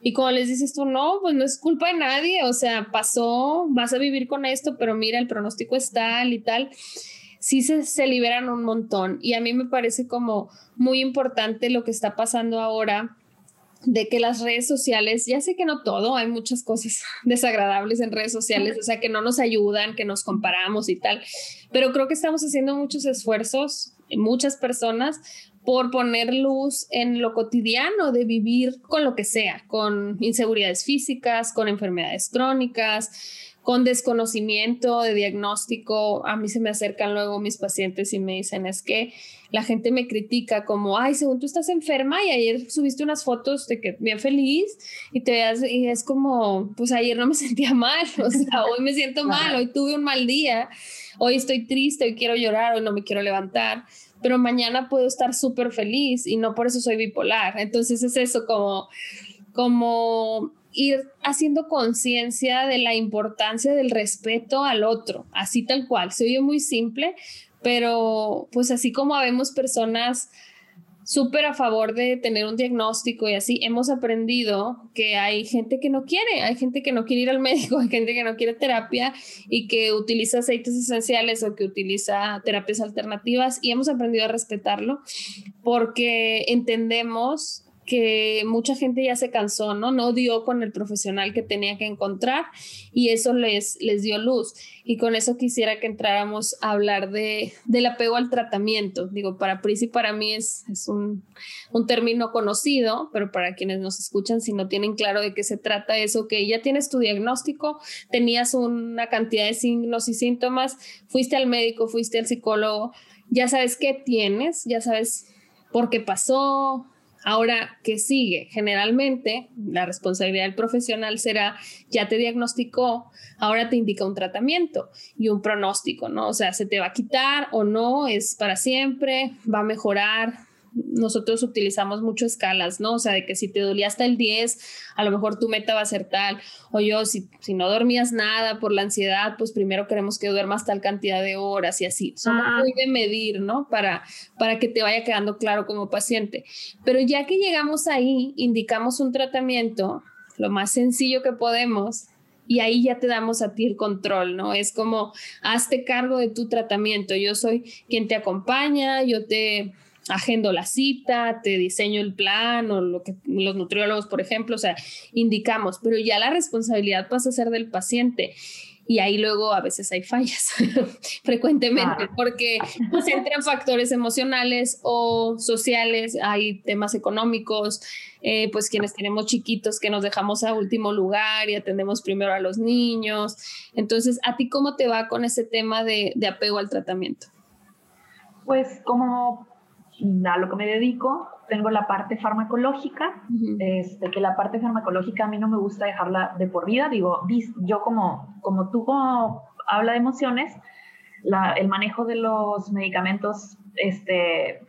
Y como les dices tú, no, pues no es culpa de nadie, o sea, pasó, vas a vivir con esto, pero mira, el pronóstico es tal y tal. Sí se, se liberan un montón y a mí me parece como muy importante lo que está pasando ahora de que las redes sociales, ya sé que no todo, hay muchas cosas desagradables en redes sociales, o sea, que no nos ayudan, que nos comparamos y tal, pero creo que estamos haciendo muchos esfuerzos, muchas personas, por poner luz en lo cotidiano de vivir con lo que sea, con inseguridades físicas, con enfermedades crónicas, con desconocimiento de diagnóstico. A mí se me acercan luego mis pacientes y me dicen, es que la gente me critica como, ay, según tú estás enferma y ayer subiste unas fotos de que bien feliz y te veas, y es como, pues ayer no me sentía mal, o sea, hoy me siento mal, hoy tuve un mal día, hoy estoy triste, hoy quiero llorar, hoy no me quiero levantar pero mañana puedo estar súper feliz y no por eso soy bipolar. Entonces es eso como, como ir haciendo conciencia de la importancia del respeto al otro, así tal cual. Se oye muy simple, pero pues así como habemos personas súper a favor de tener un diagnóstico y así, hemos aprendido que hay gente que no quiere, hay gente que no quiere ir al médico, hay gente que no quiere terapia y que utiliza aceites esenciales o que utiliza terapias alternativas y hemos aprendido a respetarlo porque entendemos que mucha gente ya se cansó, ¿no? No dio con el profesional que tenía que encontrar y eso les, les dio luz. Y con eso quisiera que entráramos a hablar de, del apego al tratamiento. Digo, para Pris y para mí es, es un, un, término conocido, pero para quienes nos escuchan, si no tienen claro de qué se trata eso, que ya tienes tu diagnóstico, tenías una cantidad de signos y síntomas, fuiste al médico, fuiste al psicólogo, ya sabes qué tienes, ya sabes por qué pasó, Ahora, ¿qué sigue? Generalmente la responsabilidad del profesional será, ya te diagnosticó, ahora te indica un tratamiento y un pronóstico, ¿no? O sea, se te va a quitar o no, es para siempre, va a mejorar, nosotros utilizamos mucho escalas, ¿no? O sea, de que si te dolía hasta el 10, a lo mejor tu meta va a ser tal. O yo, si, si no dormías nada por la ansiedad, pues primero queremos que duermas tal cantidad de horas y así. Son muy de medir, ¿no? Para, para que te vaya quedando claro como paciente. Pero ya que llegamos ahí, indicamos un tratamiento, lo más sencillo que podemos, y ahí ya te damos a ti el control, ¿no? Es como, hazte cargo de tu tratamiento, yo soy quien te acompaña, yo te agendo la cita, te diseño el plan o lo que los nutriólogos, por ejemplo, o sea, indicamos, pero ya la responsabilidad pasa a ser del paciente y ahí luego a veces hay fallas frecuentemente porque pues entran factores emocionales o sociales, hay temas económicos, eh, pues quienes tenemos chiquitos que nos dejamos a último lugar y atendemos primero a los niños. Entonces, ¿a ti cómo te va con ese tema de, de apego al tratamiento? Pues como a lo que me dedico, tengo la parte farmacológica, este, que la parte farmacológica a mí no me gusta dejarla de por vida, digo, yo como, como tú habla de emociones, el manejo de los medicamentos, este,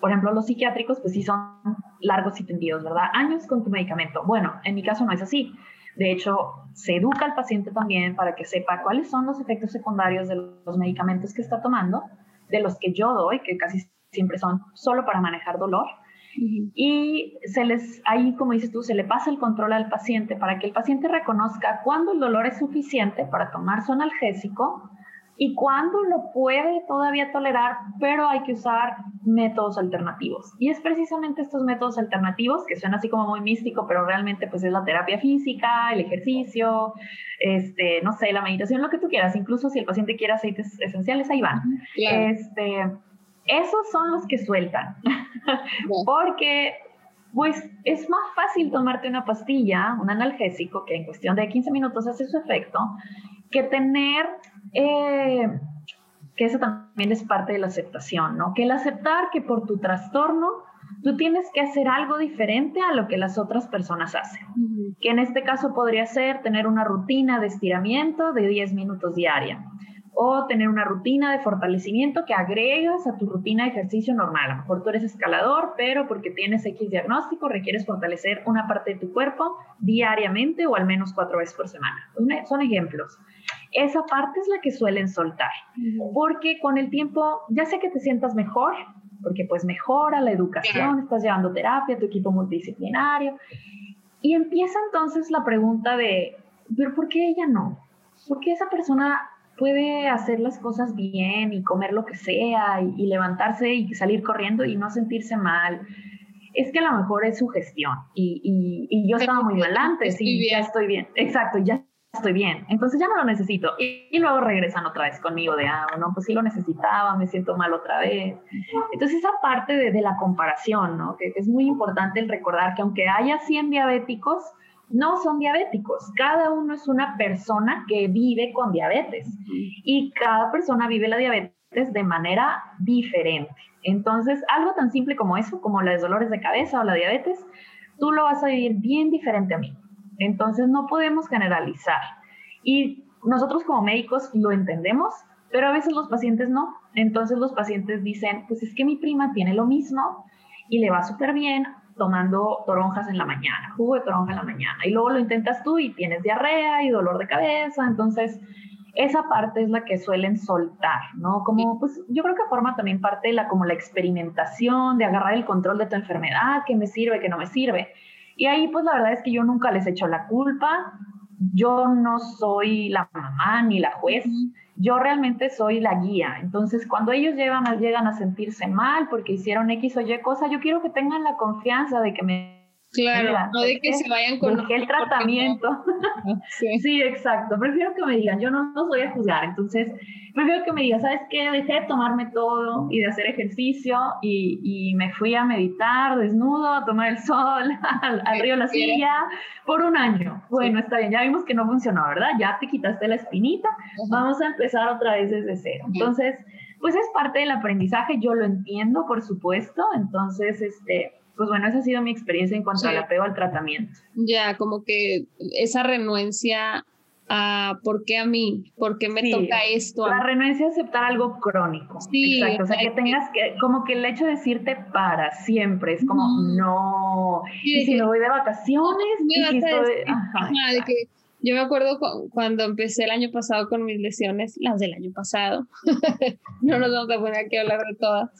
por ejemplo, los psiquiátricos, pues sí son largos y tendidos, ¿verdad? Años con tu medicamento. Bueno, en mi caso no es así. De hecho, se educa al paciente también para que sepa cuáles son los efectos secundarios de los medicamentos que está tomando, de los que yo doy, que casi siempre son solo para manejar dolor. Y se les, ahí, como dices tú, se le pasa el control al paciente para que el paciente reconozca cuándo el dolor es suficiente para tomar su analgésico y cuándo lo puede todavía tolerar, pero hay que usar métodos alternativos. Y es precisamente estos métodos alternativos, que suena así como muy místico, pero realmente pues es la terapia física, el ejercicio, este, no sé, la meditación, lo que tú quieras, incluso si el paciente quiere aceites esenciales, ahí van. Este, esos son los que sueltan. Porque pues es más fácil tomarte una pastilla, un analgésico, que en cuestión de 15 minutos hace su efecto, que tener, eh, que eso también es parte de la aceptación, ¿no? Que el aceptar que por tu trastorno tú tienes que hacer algo diferente a lo que las otras personas hacen. Que en este caso podría ser tener una rutina de estiramiento de 10 minutos diaria o tener una rutina de fortalecimiento que agregas a tu rutina de ejercicio normal. A lo mejor tú eres escalador, pero porque tienes X diagnóstico requieres fortalecer una parte de tu cuerpo diariamente o al menos cuatro veces por semana. Son ejemplos. Esa parte es la que suelen soltar, porque con el tiempo ya sé que te sientas mejor, porque pues mejora la educación, estás llevando terapia, tu equipo multidisciplinario, y empieza entonces la pregunta de, pero ¿por qué ella no? ¿Por qué esa persona puede hacer las cosas bien y comer lo que sea y, levantarse y salir corriendo y no sentirse mal. Es que a lo mejor es su gestión y, y, yo estaba muy mal antes y ya estoy bien. Exacto, ya estoy bien. Entonces ya no lo necesito. Y, luego regresan otra vez conmigo de, ah, no, pues sí lo necesitaba, me siento mal otra vez. Entonces esa parte de, de la comparación, ¿no? Que, que es muy importante el recordar que aunque haya 100 diabéticos, no son diabéticos. Cada uno es una persona que vive con diabetes y cada persona vive la diabetes de manera diferente. Entonces, algo tan simple como eso, como los dolores de cabeza o la diabetes, tú lo vas a vivir bien diferente a mí. Entonces, no podemos generalizar. Y nosotros como médicos lo entendemos, pero a veces los pacientes no. Entonces, los pacientes dicen, pues es que mi prima tiene lo mismo y le va súper bien, tomando toronjas en la mañana, jugo de toronja en la mañana, y luego lo intentas tú y tienes diarrea y dolor de cabeza, entonces esa parte es la que suelen soltar, ¿no? Como, pues yo creo que forma también parte de la, como la experimentación, de agarrar el control de tu enfermedad, qué me sirve, qué no me sirve. Y ahí, pues la verdad es que yo nunca les echo la culpa, yo no soy la mamá ni la juez, yo realmente soy la guía. Entonces, cuando ellos llegan llegan a sentirse mal porque hicieron X o Y cosa, yo quiero que tengan la confianza de que me... Claro, no de que se vayan con el tratamiento. Sí. exacto. Prefiero que me digan, yo no, no soy a juzgar. Entonces, prefiero que me digan, ¿sabes qué? Dejé de tomarme todo y de hacer ejercicio y, y me fui a meditar desnudo, a tomar el sol, al, río La Silla por un año. Bueno, está bien, ya vimos que no funcionó, ¿verdad? Ya te quitaste la espinita, vamos a empezar otra vez desde cero. Entonces, pues es parte del aprendizaje, yo lo entiendo, por supuesto, entonces, este, pues bueno, esa ha sido mi experiencia en cuanto al apego al tratamiento. Ya, como que esa renuencia a por qué a mí, por qué me toca esto. La renuencia a aceptar algo crónico. Sí, exacto. O sea, que tengas que, como que el hecho de decirte para siempre es como, no, y, si me voy de vacaciones, y de que yo me acuerdo cuando empecé el año pasado con mis lesiones, las del año pasado, no nos vamos a poner aquí a hablar de todas.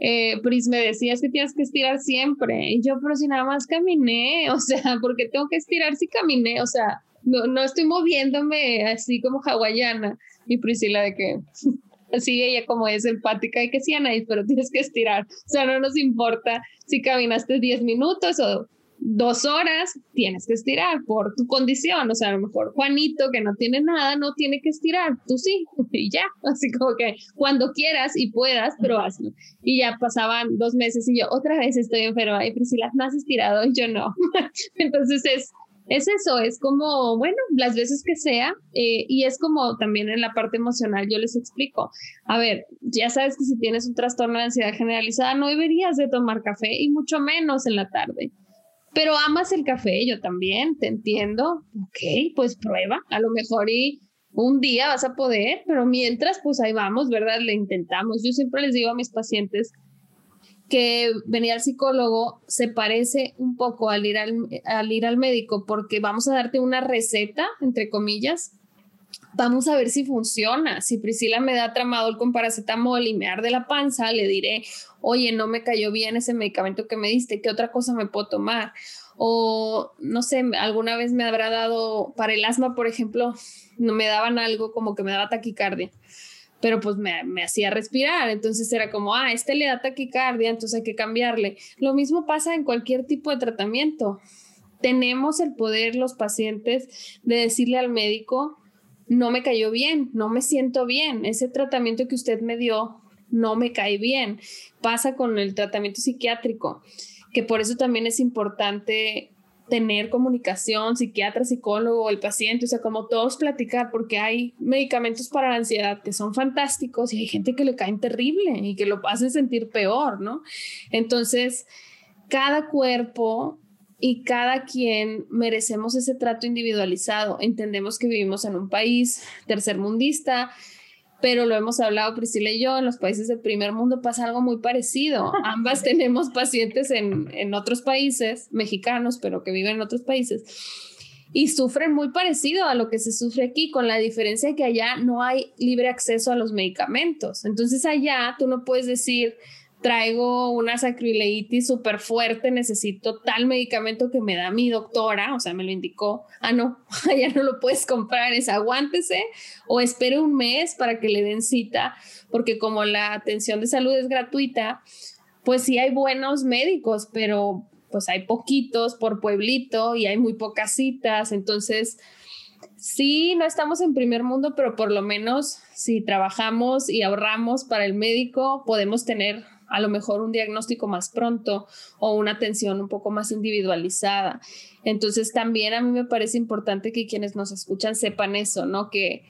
Eh, Pris me decía, es que tienes que estirar siempre. Y yo, pero si nada más caminé, o sea, ¿por qué tengo que estirar si caminé? O sea, no, no estoy moviéndome así como hawaiana. Y Priscila de que, así ella como es empática y que sí, Anaís, pero tienes que estirar. O sea, no nos importa si caminaste 10 minutos o dos horas, tienes que estirar por tu condición. O sea, a lo mejor Juanito, que no tiene nada, no tiene que estirar. Tú sí, y ya. Así como que cuando quieras y puedas, pero hazlo. Y ya pasaban dos meses y yo otra vez estoy enferma. Y Priscila, ¿no has estirado? Y yo no. Entonces es es eso, es como, bueno, las veces que sea, eh, y es como también en la parte emocional, yo les explico, a ver, ya sabes que si tienes un trastorno de ansiedad generalizada, no deberías de tomar café y mucho menos en la tarde. Pero amas el café, yo también, te entiendo, ok, pues prueba, a lo mejor y un día vas a poder, pero mientras, pues ahí vamos, ¿verdad? Le intentamos. Yo siempre les digo a mis pacientes, que venir al psicólogo se parece un poco al ir al, al ir al médico porque vamos a darte una receta, entre comillas, vamos a ver si funciona. Si Priscila me da tramadol con paracetamol y me arde la panza, le diré, oye, no me cayó bien ese medicamento que me diste, ¿qué otra cosa me puedo tomar? O no sé, alguna vez me habrá dado, para el asma, por ejemplo, no me daban algo como que me daba taquicardia pero pues me, hacía respirar. Entonces era como, ah, este le da taquicardia, entonces hay que cambiarle. Lo mismo pasa en cualquier tipo de tratamiento. Tenemos el poder los pacientes de decirle al médico, no me cayó bien, no me siento bien, ese tratamiento que usted me dio no me cae bien. Pasa con el tratamiento psiquiátrico, que por eso también es importante tener comunicación, psiquiatra, psicólogo, el paciente, o sea, como todos platicar, porque hay medicamentos para la ansiedad que son fantásticos y hay gente que le caen terrible y que lo hacen sentir peor, ¿no? Entonces, cada cuerpo y cada quien merecemos ese trato individualizado. Entendemos que vivimos en un país tercermundista, pero lo hemos hablado Priscila y yo, en los países del primer mundo pasa algo muy parecido. Ambas tenemos pacientes en, en otros países, mexicanos, pero que viven en otros países, y sufren muy parecido a lo que se sufre aquí, con la diferencia de que allá no hay libre acceso a los medicamentos. Entonces allá tú no puedes decir, traigo una sacrileitis súper fuerte, necesito tal medicamento que me da mi doctora, o sea, me lo indicó, ah, no, ya no lo puedes comprar, es aguántese o espere un mes para que le den cita, porque como la atención de salud es gratuita, pues sí hay buenos médicos, pero pues hay poquitos por pueblito y hay muy pocas citas, entonces... Sí, no estamos en primer mundo, pero por lo menos si trabajamos y ahorramos para el médico, podemos tener a lo mejor un diagnóstico más pronto o una atención un poco más individualizada. Entonces también a mí me parece importante que quienes nos escuchan sepan eso, ¿no? Que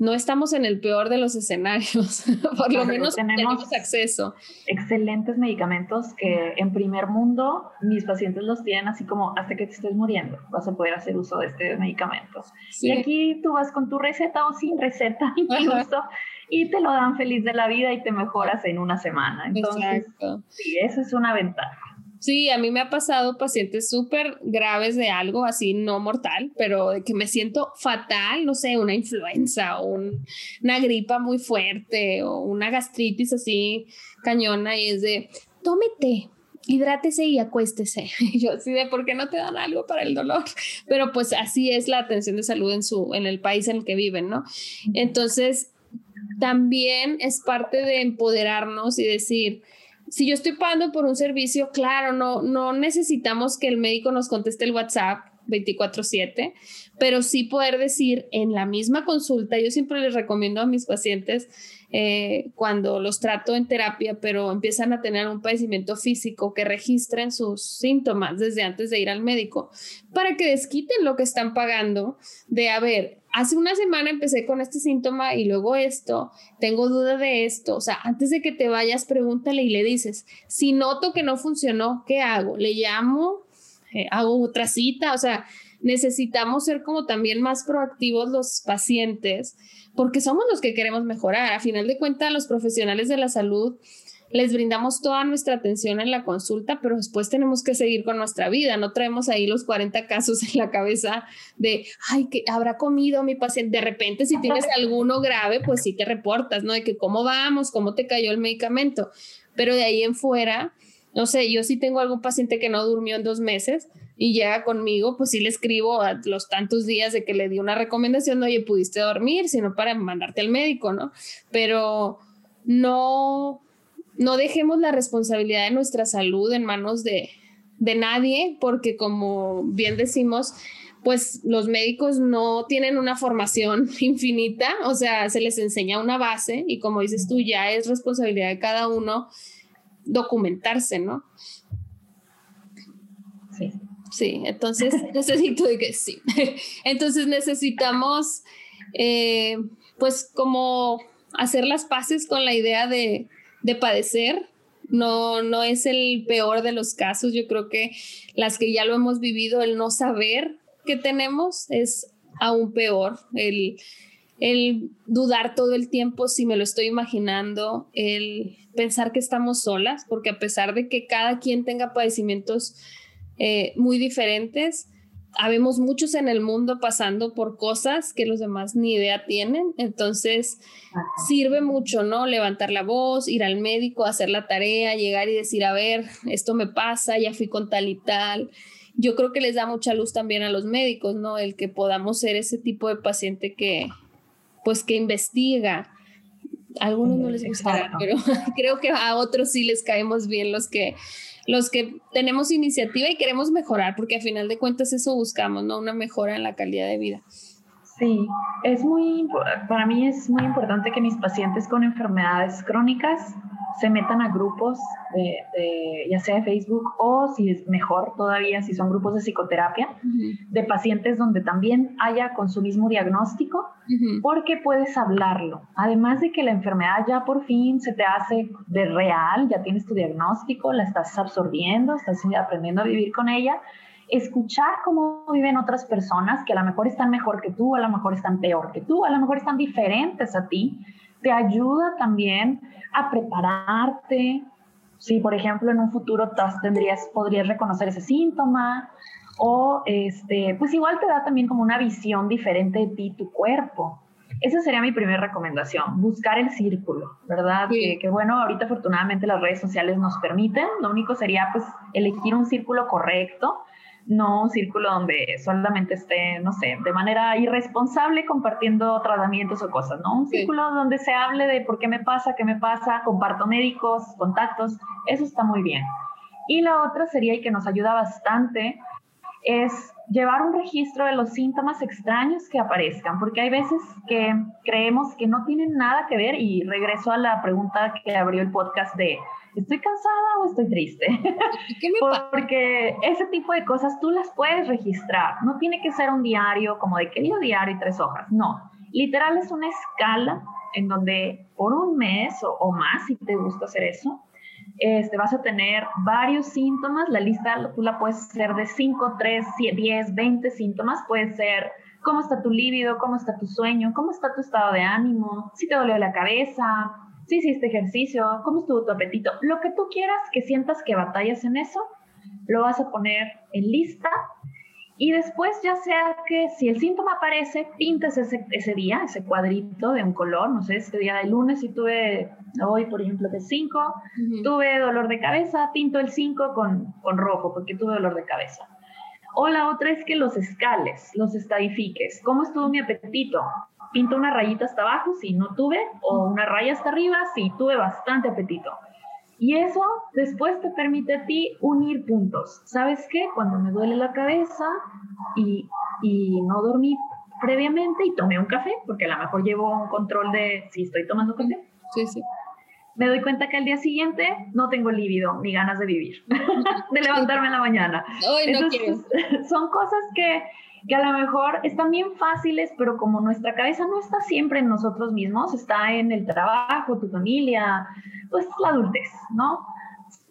no estamos en el peor de los escenarios, por lo menos tenemos, acceso. Excelentes medicamentos que en primer mundo mis pacientes los tienen así como hasta que te estés muriendo vas a poder hacer uso de este medicamento. Y aquí tú vas con tu receta o sin receta incluso y te lo dan feliz de la vida y te mejoras en una semana. Entonces, sí, eso es una ventaja. Sí, a mí me ha pasado pacientes súper graves de algo así, no mortal, pero de que me siento fatal, no sé, una influenza o una gripa muy fuerte o una gastritis así cañona y es de, tómete, hidrátese y acuéstese. Y yo así de, ¿por qué no te dan algo para el dolor? Pero pues así es la atención de salud en, su, en el país en el que viven, ¿no? Entonces, también es parte de empoderarnos y decir, si yo estoy pagando por un servicio, claro, no, no necesitamos que el médico nos conteste el WhatsApp 24/7, pero sí poder decir en la misma consulta, yo siempre les recomiendo a mis pacientes eh, cuando los trato en terapia, pero empiezan a tener un padecimiento físico, que registren sus síntomas desde antes de ir al médico, para que desquiten lo que están pagando de, a ver, hace una semana empecé con este síntoma y luego esto, tengo duda de esto, o sea, antes de que te vayas, pregúntale y le dices, si noto que no funcionó, ¿qué hago? ¿Le llamo? Eh, ¿Hago otra cita? O sea, necesitamos ser como también más proactivos los pacientes, porque somos los que queremos mejorar. A final de cuentas, los profesionales de la salud les brindamos toda nuestra atención en la consulta, pero después tenemos que seguir con nuestra vida. No traemos ahí los 40 casos en la cabeza de, ay, que habrá comido mi paciente. De repente, si tienes alguno grave, pues sí te reportas, ¿no? De que cómo vamos, cómo te cayó el medicamento. Pero de ahí en fuera, no sé, yo sí tengo algún paciente que no durmió en dos meses y llega conmigo, pues sí le escribo a los tantos días de que le di una recomendación, no, oye, pudiste dormir, sino para mandarte al médico, ¿no? Pero no, no dejemos la responsabilidad de nuestra salud en manos de, nadie, porque como bien decimos, pues los médicos no tienen una formación infinita, o sea, se les enseña una base y como dices tú, ya es responsabilidad de cada uno documentarse, ¿no? Sí. Sí, entonces necesito de que sí. Entonces necesitamos, eh, pues, como hacer las paces con la idea de, de padecer. No, no es el peor de los casos. Yo creo que las que ya lo hemos vivido, el no saber que tenemos es aún peor. El, el dudar todo el tiempo si me lo estoy imaginando, el pensar que estamos solas, porque a pesar de que cada quien tenga padecimientos eh, muy diferentes, habemos muchos en el mundo pasando por cosas que los demás ni idea tienen, entonces sirve mucho, ¿no? Levantar la voz, ir al médico, hacer la tarea, llegar y decir, a ver, esto me pasa, ya fui con tal y tal. Yo creo que les da mucha luz también a los médicos, ¿no? El que podamos ser ese tipo de paciente que, pues, que investiga. A algunos no les gusta, pero creo que a otros sí les caemos bien los que los que tenemos iniciativa y queremos mejorar, porque a final de cuentas eso buscamos, ¿no? Una mejora en la calidad de vida. Sí, es muy, para mí es muy importante que mis pacientes con enfermedades crónicas se metan a grupos de, ya sea de Facebook o si es mejor todavía, si son grupos de psicoterapia, de pacientes donde también haya con su mismo diagnóstico, porque puedes hablarlo. Además de que la enfermedad ya por fin se te hace de real, ya tienes tu diagnóstico, la estás absorbiendo, estás aprendiendo a vivir con ella, escuchar cómo viven otras personas que a lo mejor están mejor que tú, a lo mejor están peor que tú, a lo mejor están diferentes a ti, te ayuda también a prepararte. Si, por ejemplo, en un futuro tendrías, podrías reconocer ese síntoma, o este, pues igual te da también como una visión diferente de ti, tu cuerpo. Esa sería mi primera recomendación, buscar el círculo, ¿verdad? Que, que, bueno, ahorita afortunadamente las redes sociales nos permiten, lo único sería pues elegir un círculo correcto no un círculo donde solamente esté, no sé, de manera irresponsable compartiendo tratamientos o cosas, ¿no? Un círculo donde se hable de por qué me pasa, qué me pasa, comparto médicos, contactos, eso está muy bien. Y la otra sería, y que nos ayuda bastante, es llevar un registro de los síntomas extraños que aparezcan, porque hay veces que creemos que no tienen nada que ver, y regreso a la pregunta que abrió el podcast de ¿estoy cansada o estoy triste? Porque ese tipo de cosas tú las puedes registrar. No tiene que ser un diario como de querido diario y tres hojas. No, literal es una escala en donde por un mes o, más, si te gusta hacer eso, este, vas a tener varios síntomas. La lista tú la puedes hacer de 5, 3, 10, 20 síntomas. Puede ser cómo está tu líbido, cómo está tu sueño, cómo está tu estado de ánimo, si te duele la cabeza, si hiciste ejercicio, cómo estuvo tu apetito, lo que tú quieras que sientas que batallas en eso, lo vas a poner en lista y después ya sea que si el síntoma aparece, pintas ese, ese día, ese cuadrito de un color, no sé, este día de lunes si tuve, hoy por ejemplo de 5, tuve dolor de cabeza, pinto el 5 con, con rojo porque tuve dolor de cabeza. O la otra es que los escales, los estadifiques. ¿Cómo estuvo mi apetito? Pinto una rayita hasta abajo si no tuve, o una raya hasta arriba si tuve bastante apetito. Y eso después te permite a ti unir puntos. ¿Sabes qué? Cuando me duele la cabeza y, y no dormí previamente y tomé un café, porque a lo mejor llevo un control de si estoy tomando café. Sí, sí. Me doy cuenta que al día siguiente no tengo lívido ni ganas de vivir, de levantarme en la mañana. Entonces, son cosas que, que a lo mejor están bien fáciles, pero como nuestra cabeza no está siempre en nosotros mismos, está en el trabajo, tu familia, pues la adultez, ¿no?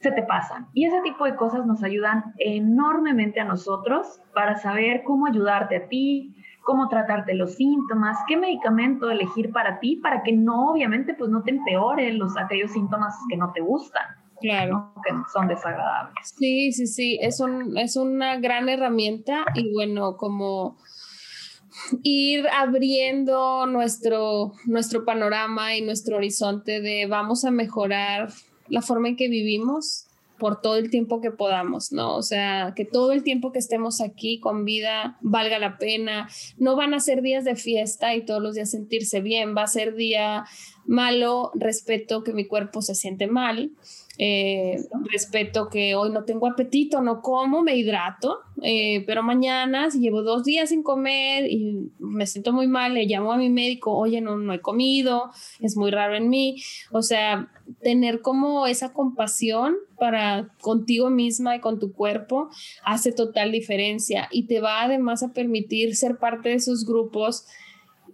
se te pasan. Y ese tipo de cosas nos ayudan enormemente a nosotros para saber cómo ayudarte a ti, cómo tratarte los síntomas, qué medicamento elegir para ti, para que no, obviamente, pues no te empeoren los, aquellos síntomas que no te gustan. Claro. Que son desagradables. Sí, sí, sí, es, un, es una gran herramienta y bueno, como ir abriendo nuestro, nuestro panorama y nuestro horizonte de vamos a mejorar la forma en que vivimos por todo el tiempo que podamos, ¿no? O sea, que todo el tiempo que estemos aquí con vida valga la pena. No van a ser días de fiesta y todos los días sentirse bien, va a ser día malo, respeto que mi cuerpo se siente mal, eh, respeto que hoy no tengo apetito, no como, me hidrato, eh, pero mañana si llevo dos días sin comer y me siento muy mal, le llamo a mi médico, oye, no, no he comido, es muy raro en mí. O sea, tener como esa compasión para contigo misma y con tu cuerpo hace total diferencia y te va además a permitir ser parte de esos grupos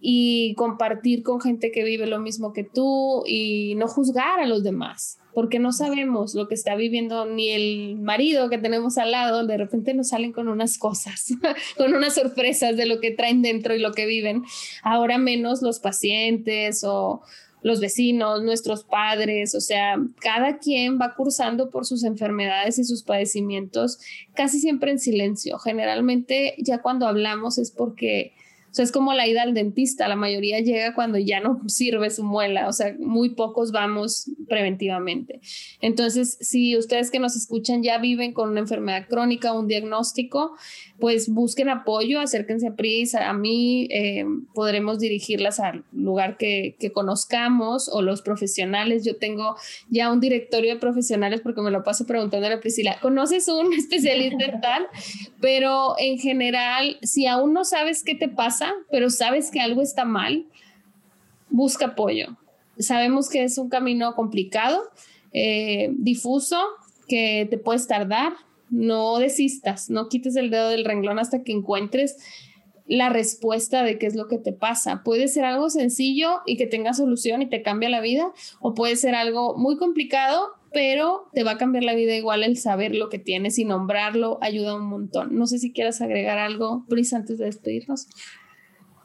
y compartir con gente que vive lo mismo que tú y no juzgar a los demás porque no sabemos lo que está viviendo ni el marido que tenemos al lado, de repente nos salen con unas cosas, con unas sorpresas de lo que traen dentro y lo que viven. Ahora menos los pacientes o los vecinos, nuestros padres, o sea, cada quien va cursando por sus enfermedades y sus padecimientos casi siempre en silencio. Generalmente ya cuando hablamos es porque sea, es como la ida al dentista, la mayoría llega cuando ya no sirve su muela, o sea, muy pocos vamos preventivamente. Entonces, si ustedes que nos escuchan ya viven con una enfermedad crónica, un diagnóstico, pues busquen apoyo, acérquense a PRIS, a mí, eh, podremos dirigirlas al lugar que, que, conozcamos o los profesionales. Yo tengo ya un directorio de profesionales porque me lo paso preguntando a la Priscila, ¿conoces un especialista en tal? Pero en general, si aún no sabes qué te pasa, pero sabes que algo está mal, busca apoyo. Sabemos que es un camino complicado, eh, difuso, que te puedes tardar, no desistas, no quites el dedo del renglón hasta que encuentres la respuesta de qué es lo que te pasa. Puede ser algo sencillo y que tenga solución y te cambia la vida, o puede ser algo muy complicado, pero te va a cambiar la vida igual el saber lo que tienes y nombrarlo ayuda un montón. No sé si quieras agregar algo, Pris, antes de despedirnos.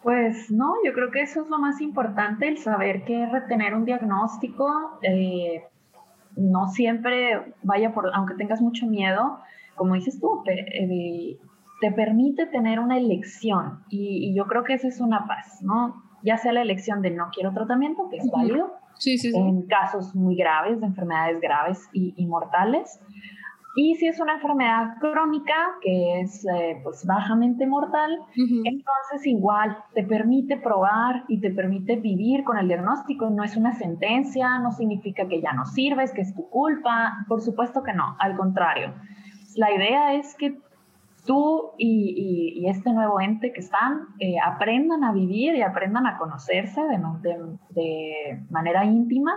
Pues no, yo creo que eso es lo más importante, el saber que retener un diagnóstico, eh, no siempre vaya por, aunque tengas mucho miedo, como dices tú, te, eh, permite tener una elección y, yo creo que esa es una paz, ¿no? Ya sea la elección de no quiero tratamiento, que es válido, sí, sí, en casos muy graves, de enfermedades graves y, mortales, y si es una enfermedad crónica, que es eh, pues bajamente mortal, entonces igual te permite probar y te permite vivir con el diagnóstico. No es una sentencia, no significa que ya no sirves, que es tu culpa. Por supuesto que no, al contrario. La idea es que tú y, este nuevo ente que están eh, aprendan a vivir y aprendan a conocerse de, de, manera íntima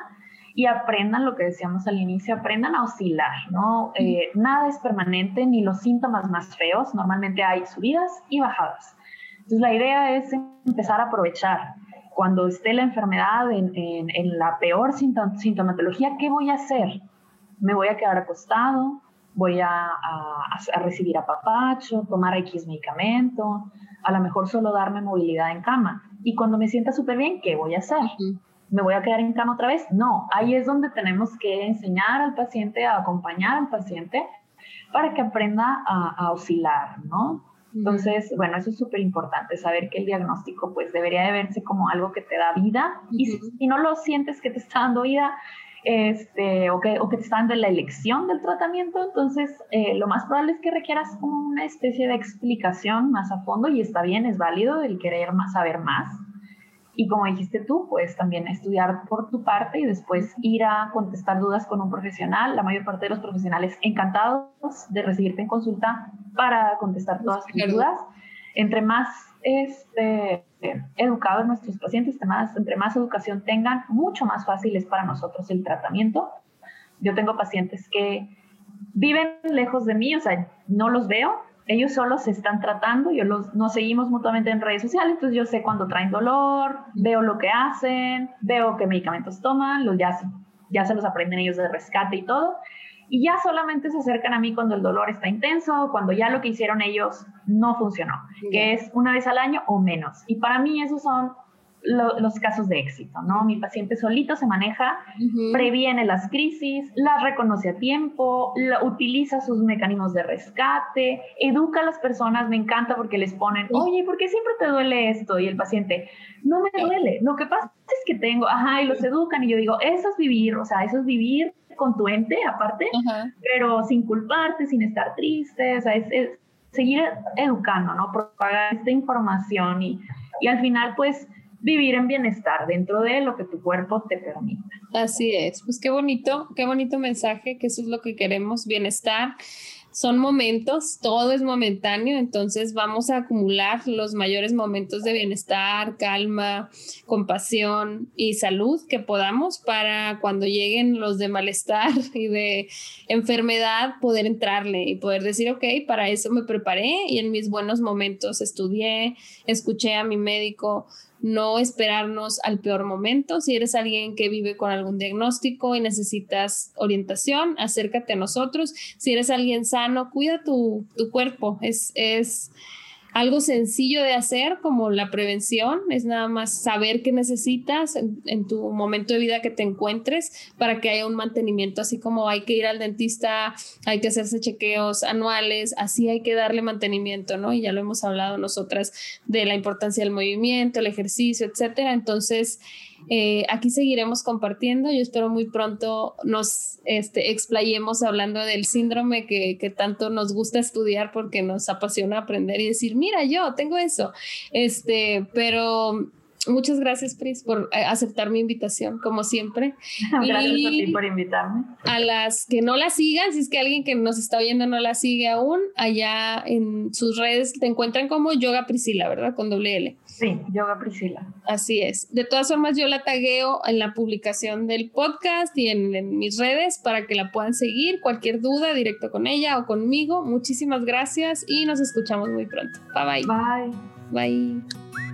y aprendan lo que decíamos al inicio, aprendan a oscilar, ¿no? Eh, nada es permanente, ni los síntomas más feos, normalmente hay subidas y bajadas. Entonces la idea es empezar a aprovechar. Cuando esté la enfermedad en, en la peor sintomatología, ¿qué voy a hacer? ¿Me voy a quedar acostado? voy a, a, recibir apapacho, tomar X medicamento, a lo mejor solo darme movilidad en cama. Y cuando me sienta súper bien, ¿qué voy a hacer? ¿Me voy a quedar en cama otra vez? No, ahí es donde tenemos que enseñar al paciente, a acompañar al paciente para que aprenda a, oscilar, ¿no? Entonces, bueno, eso es súper importante, saber que el diagnóstico pues debería de verse como algo que te da vida y si, no lo sientes que te está dando vida, este, o, que, o que te está dando la elección del tratamiento, entonces eh, lo más probable es que requieras como una especie de explicación más a fondo y está bien, es válido el querer más, saber más. Y como dijiste tú, puedes también estudiar por tu parte y después ir a contestar dudas con un profesional. La mayor parte de los profesionales encantados de recibirte en consulta para contestar todas tus dudas. Entre más este, educados nuestros pacientes, entre más, educación tengan, mucho más fácil es para nosotros el tratamiento. Yo tengo pacientes que viven lejos de mí, o sea, no los veo, ellos solos se están tratando, yo los, nos seguimos mutuamente en redes sociales, entonces yo sé cuando traen dolor, veo lo que hacen, veo qué medicamentos toman, los ya, ya se los aprenden ellos de rescate y todo. y ya solamente se acercan a mí cuando el dolor está intenso, cuando ya lo que hicieron ellos no funcionó, que es una vez al año o menos. Y para mí esos son los casos de éxito, ¿no? Mi paciente solito se maneja, previene las crisis, las reconoce a tiempo, utiliza sus mecanismos de rescate, educa a las personas, me encanta porque les ponen, oye, ¿por qué siempre te duele esto? Y el paciente, no me duele, lo que pasa es que tengo, ajá, y los educan y yo digo, eso es vivir, o sea, eso es vivir con tu ente aparte, pero sin culparte, sin estar triste, o sea, es, seguir educando, ¿no? Propagar esta información y, y al final, pues, vivir en bienestar dentro de lo que tu cuerpo te permita. Así es, pues qué bonito, qué bonito mensaje, que eso es lo que queremos, bienestar. Son momentos, todo es momentáneo, entonces vamos a acumular los mayores momentos de bienestar, calma, compasión y salud que podamos para cuando lleguen los de malestar y de enfermedad poder entrarle y poder decir, ok, para eso me preparé y en mis buenos momentos estudié, escuché a mi médico, no esperarnos al peor momento. Si eres alguien que vive con algún diagnóstico y necesitas orientación, acércate a nosotros. Si eres alguien sano, cuida tu, tu cuerpo. Es, es algo sencillo de hacer como la prevención, es nada más saber qué necesitas en, tu momento de vida que te encuentres para que haya un mantenimiento, así como hay que ir al dentista, hay que hacerse chequeos anuales, así hay que darle mantenimiento, ¿no? Y ya lo hemos hablado nosotras de la importancia del movimiento, el ejercicio, etcétera. Entonces, eh, aquí seguiremos compartiendo. Yo espero muy pronto nos este, explayemos hablando del síndrome que, que, tanto nos gusta estudiar porque nos apasiona aprender y decir, mira, yo tengo eso. Este, pero muchas gracias, Pris, por eh, aceptar mi invitación, como siempre. gracias a ti por invitarme. A las que no la sigan, si es que alguien que nos está oyendo no la sigue aún, allá en sus redes te encuentran como Yoga Priscila, ¿verdad? Con doble L. Sí, Yoga Priscila. Así es. De todas formas, yo la tagueo en la publicación del podcast y en, en mis redes para que la puedan seguir. Cualquier duda, directo con ella o conmigo. Muchísimas gracias y nos escuchamos muy pronto. Bye bye. Bye. Bye.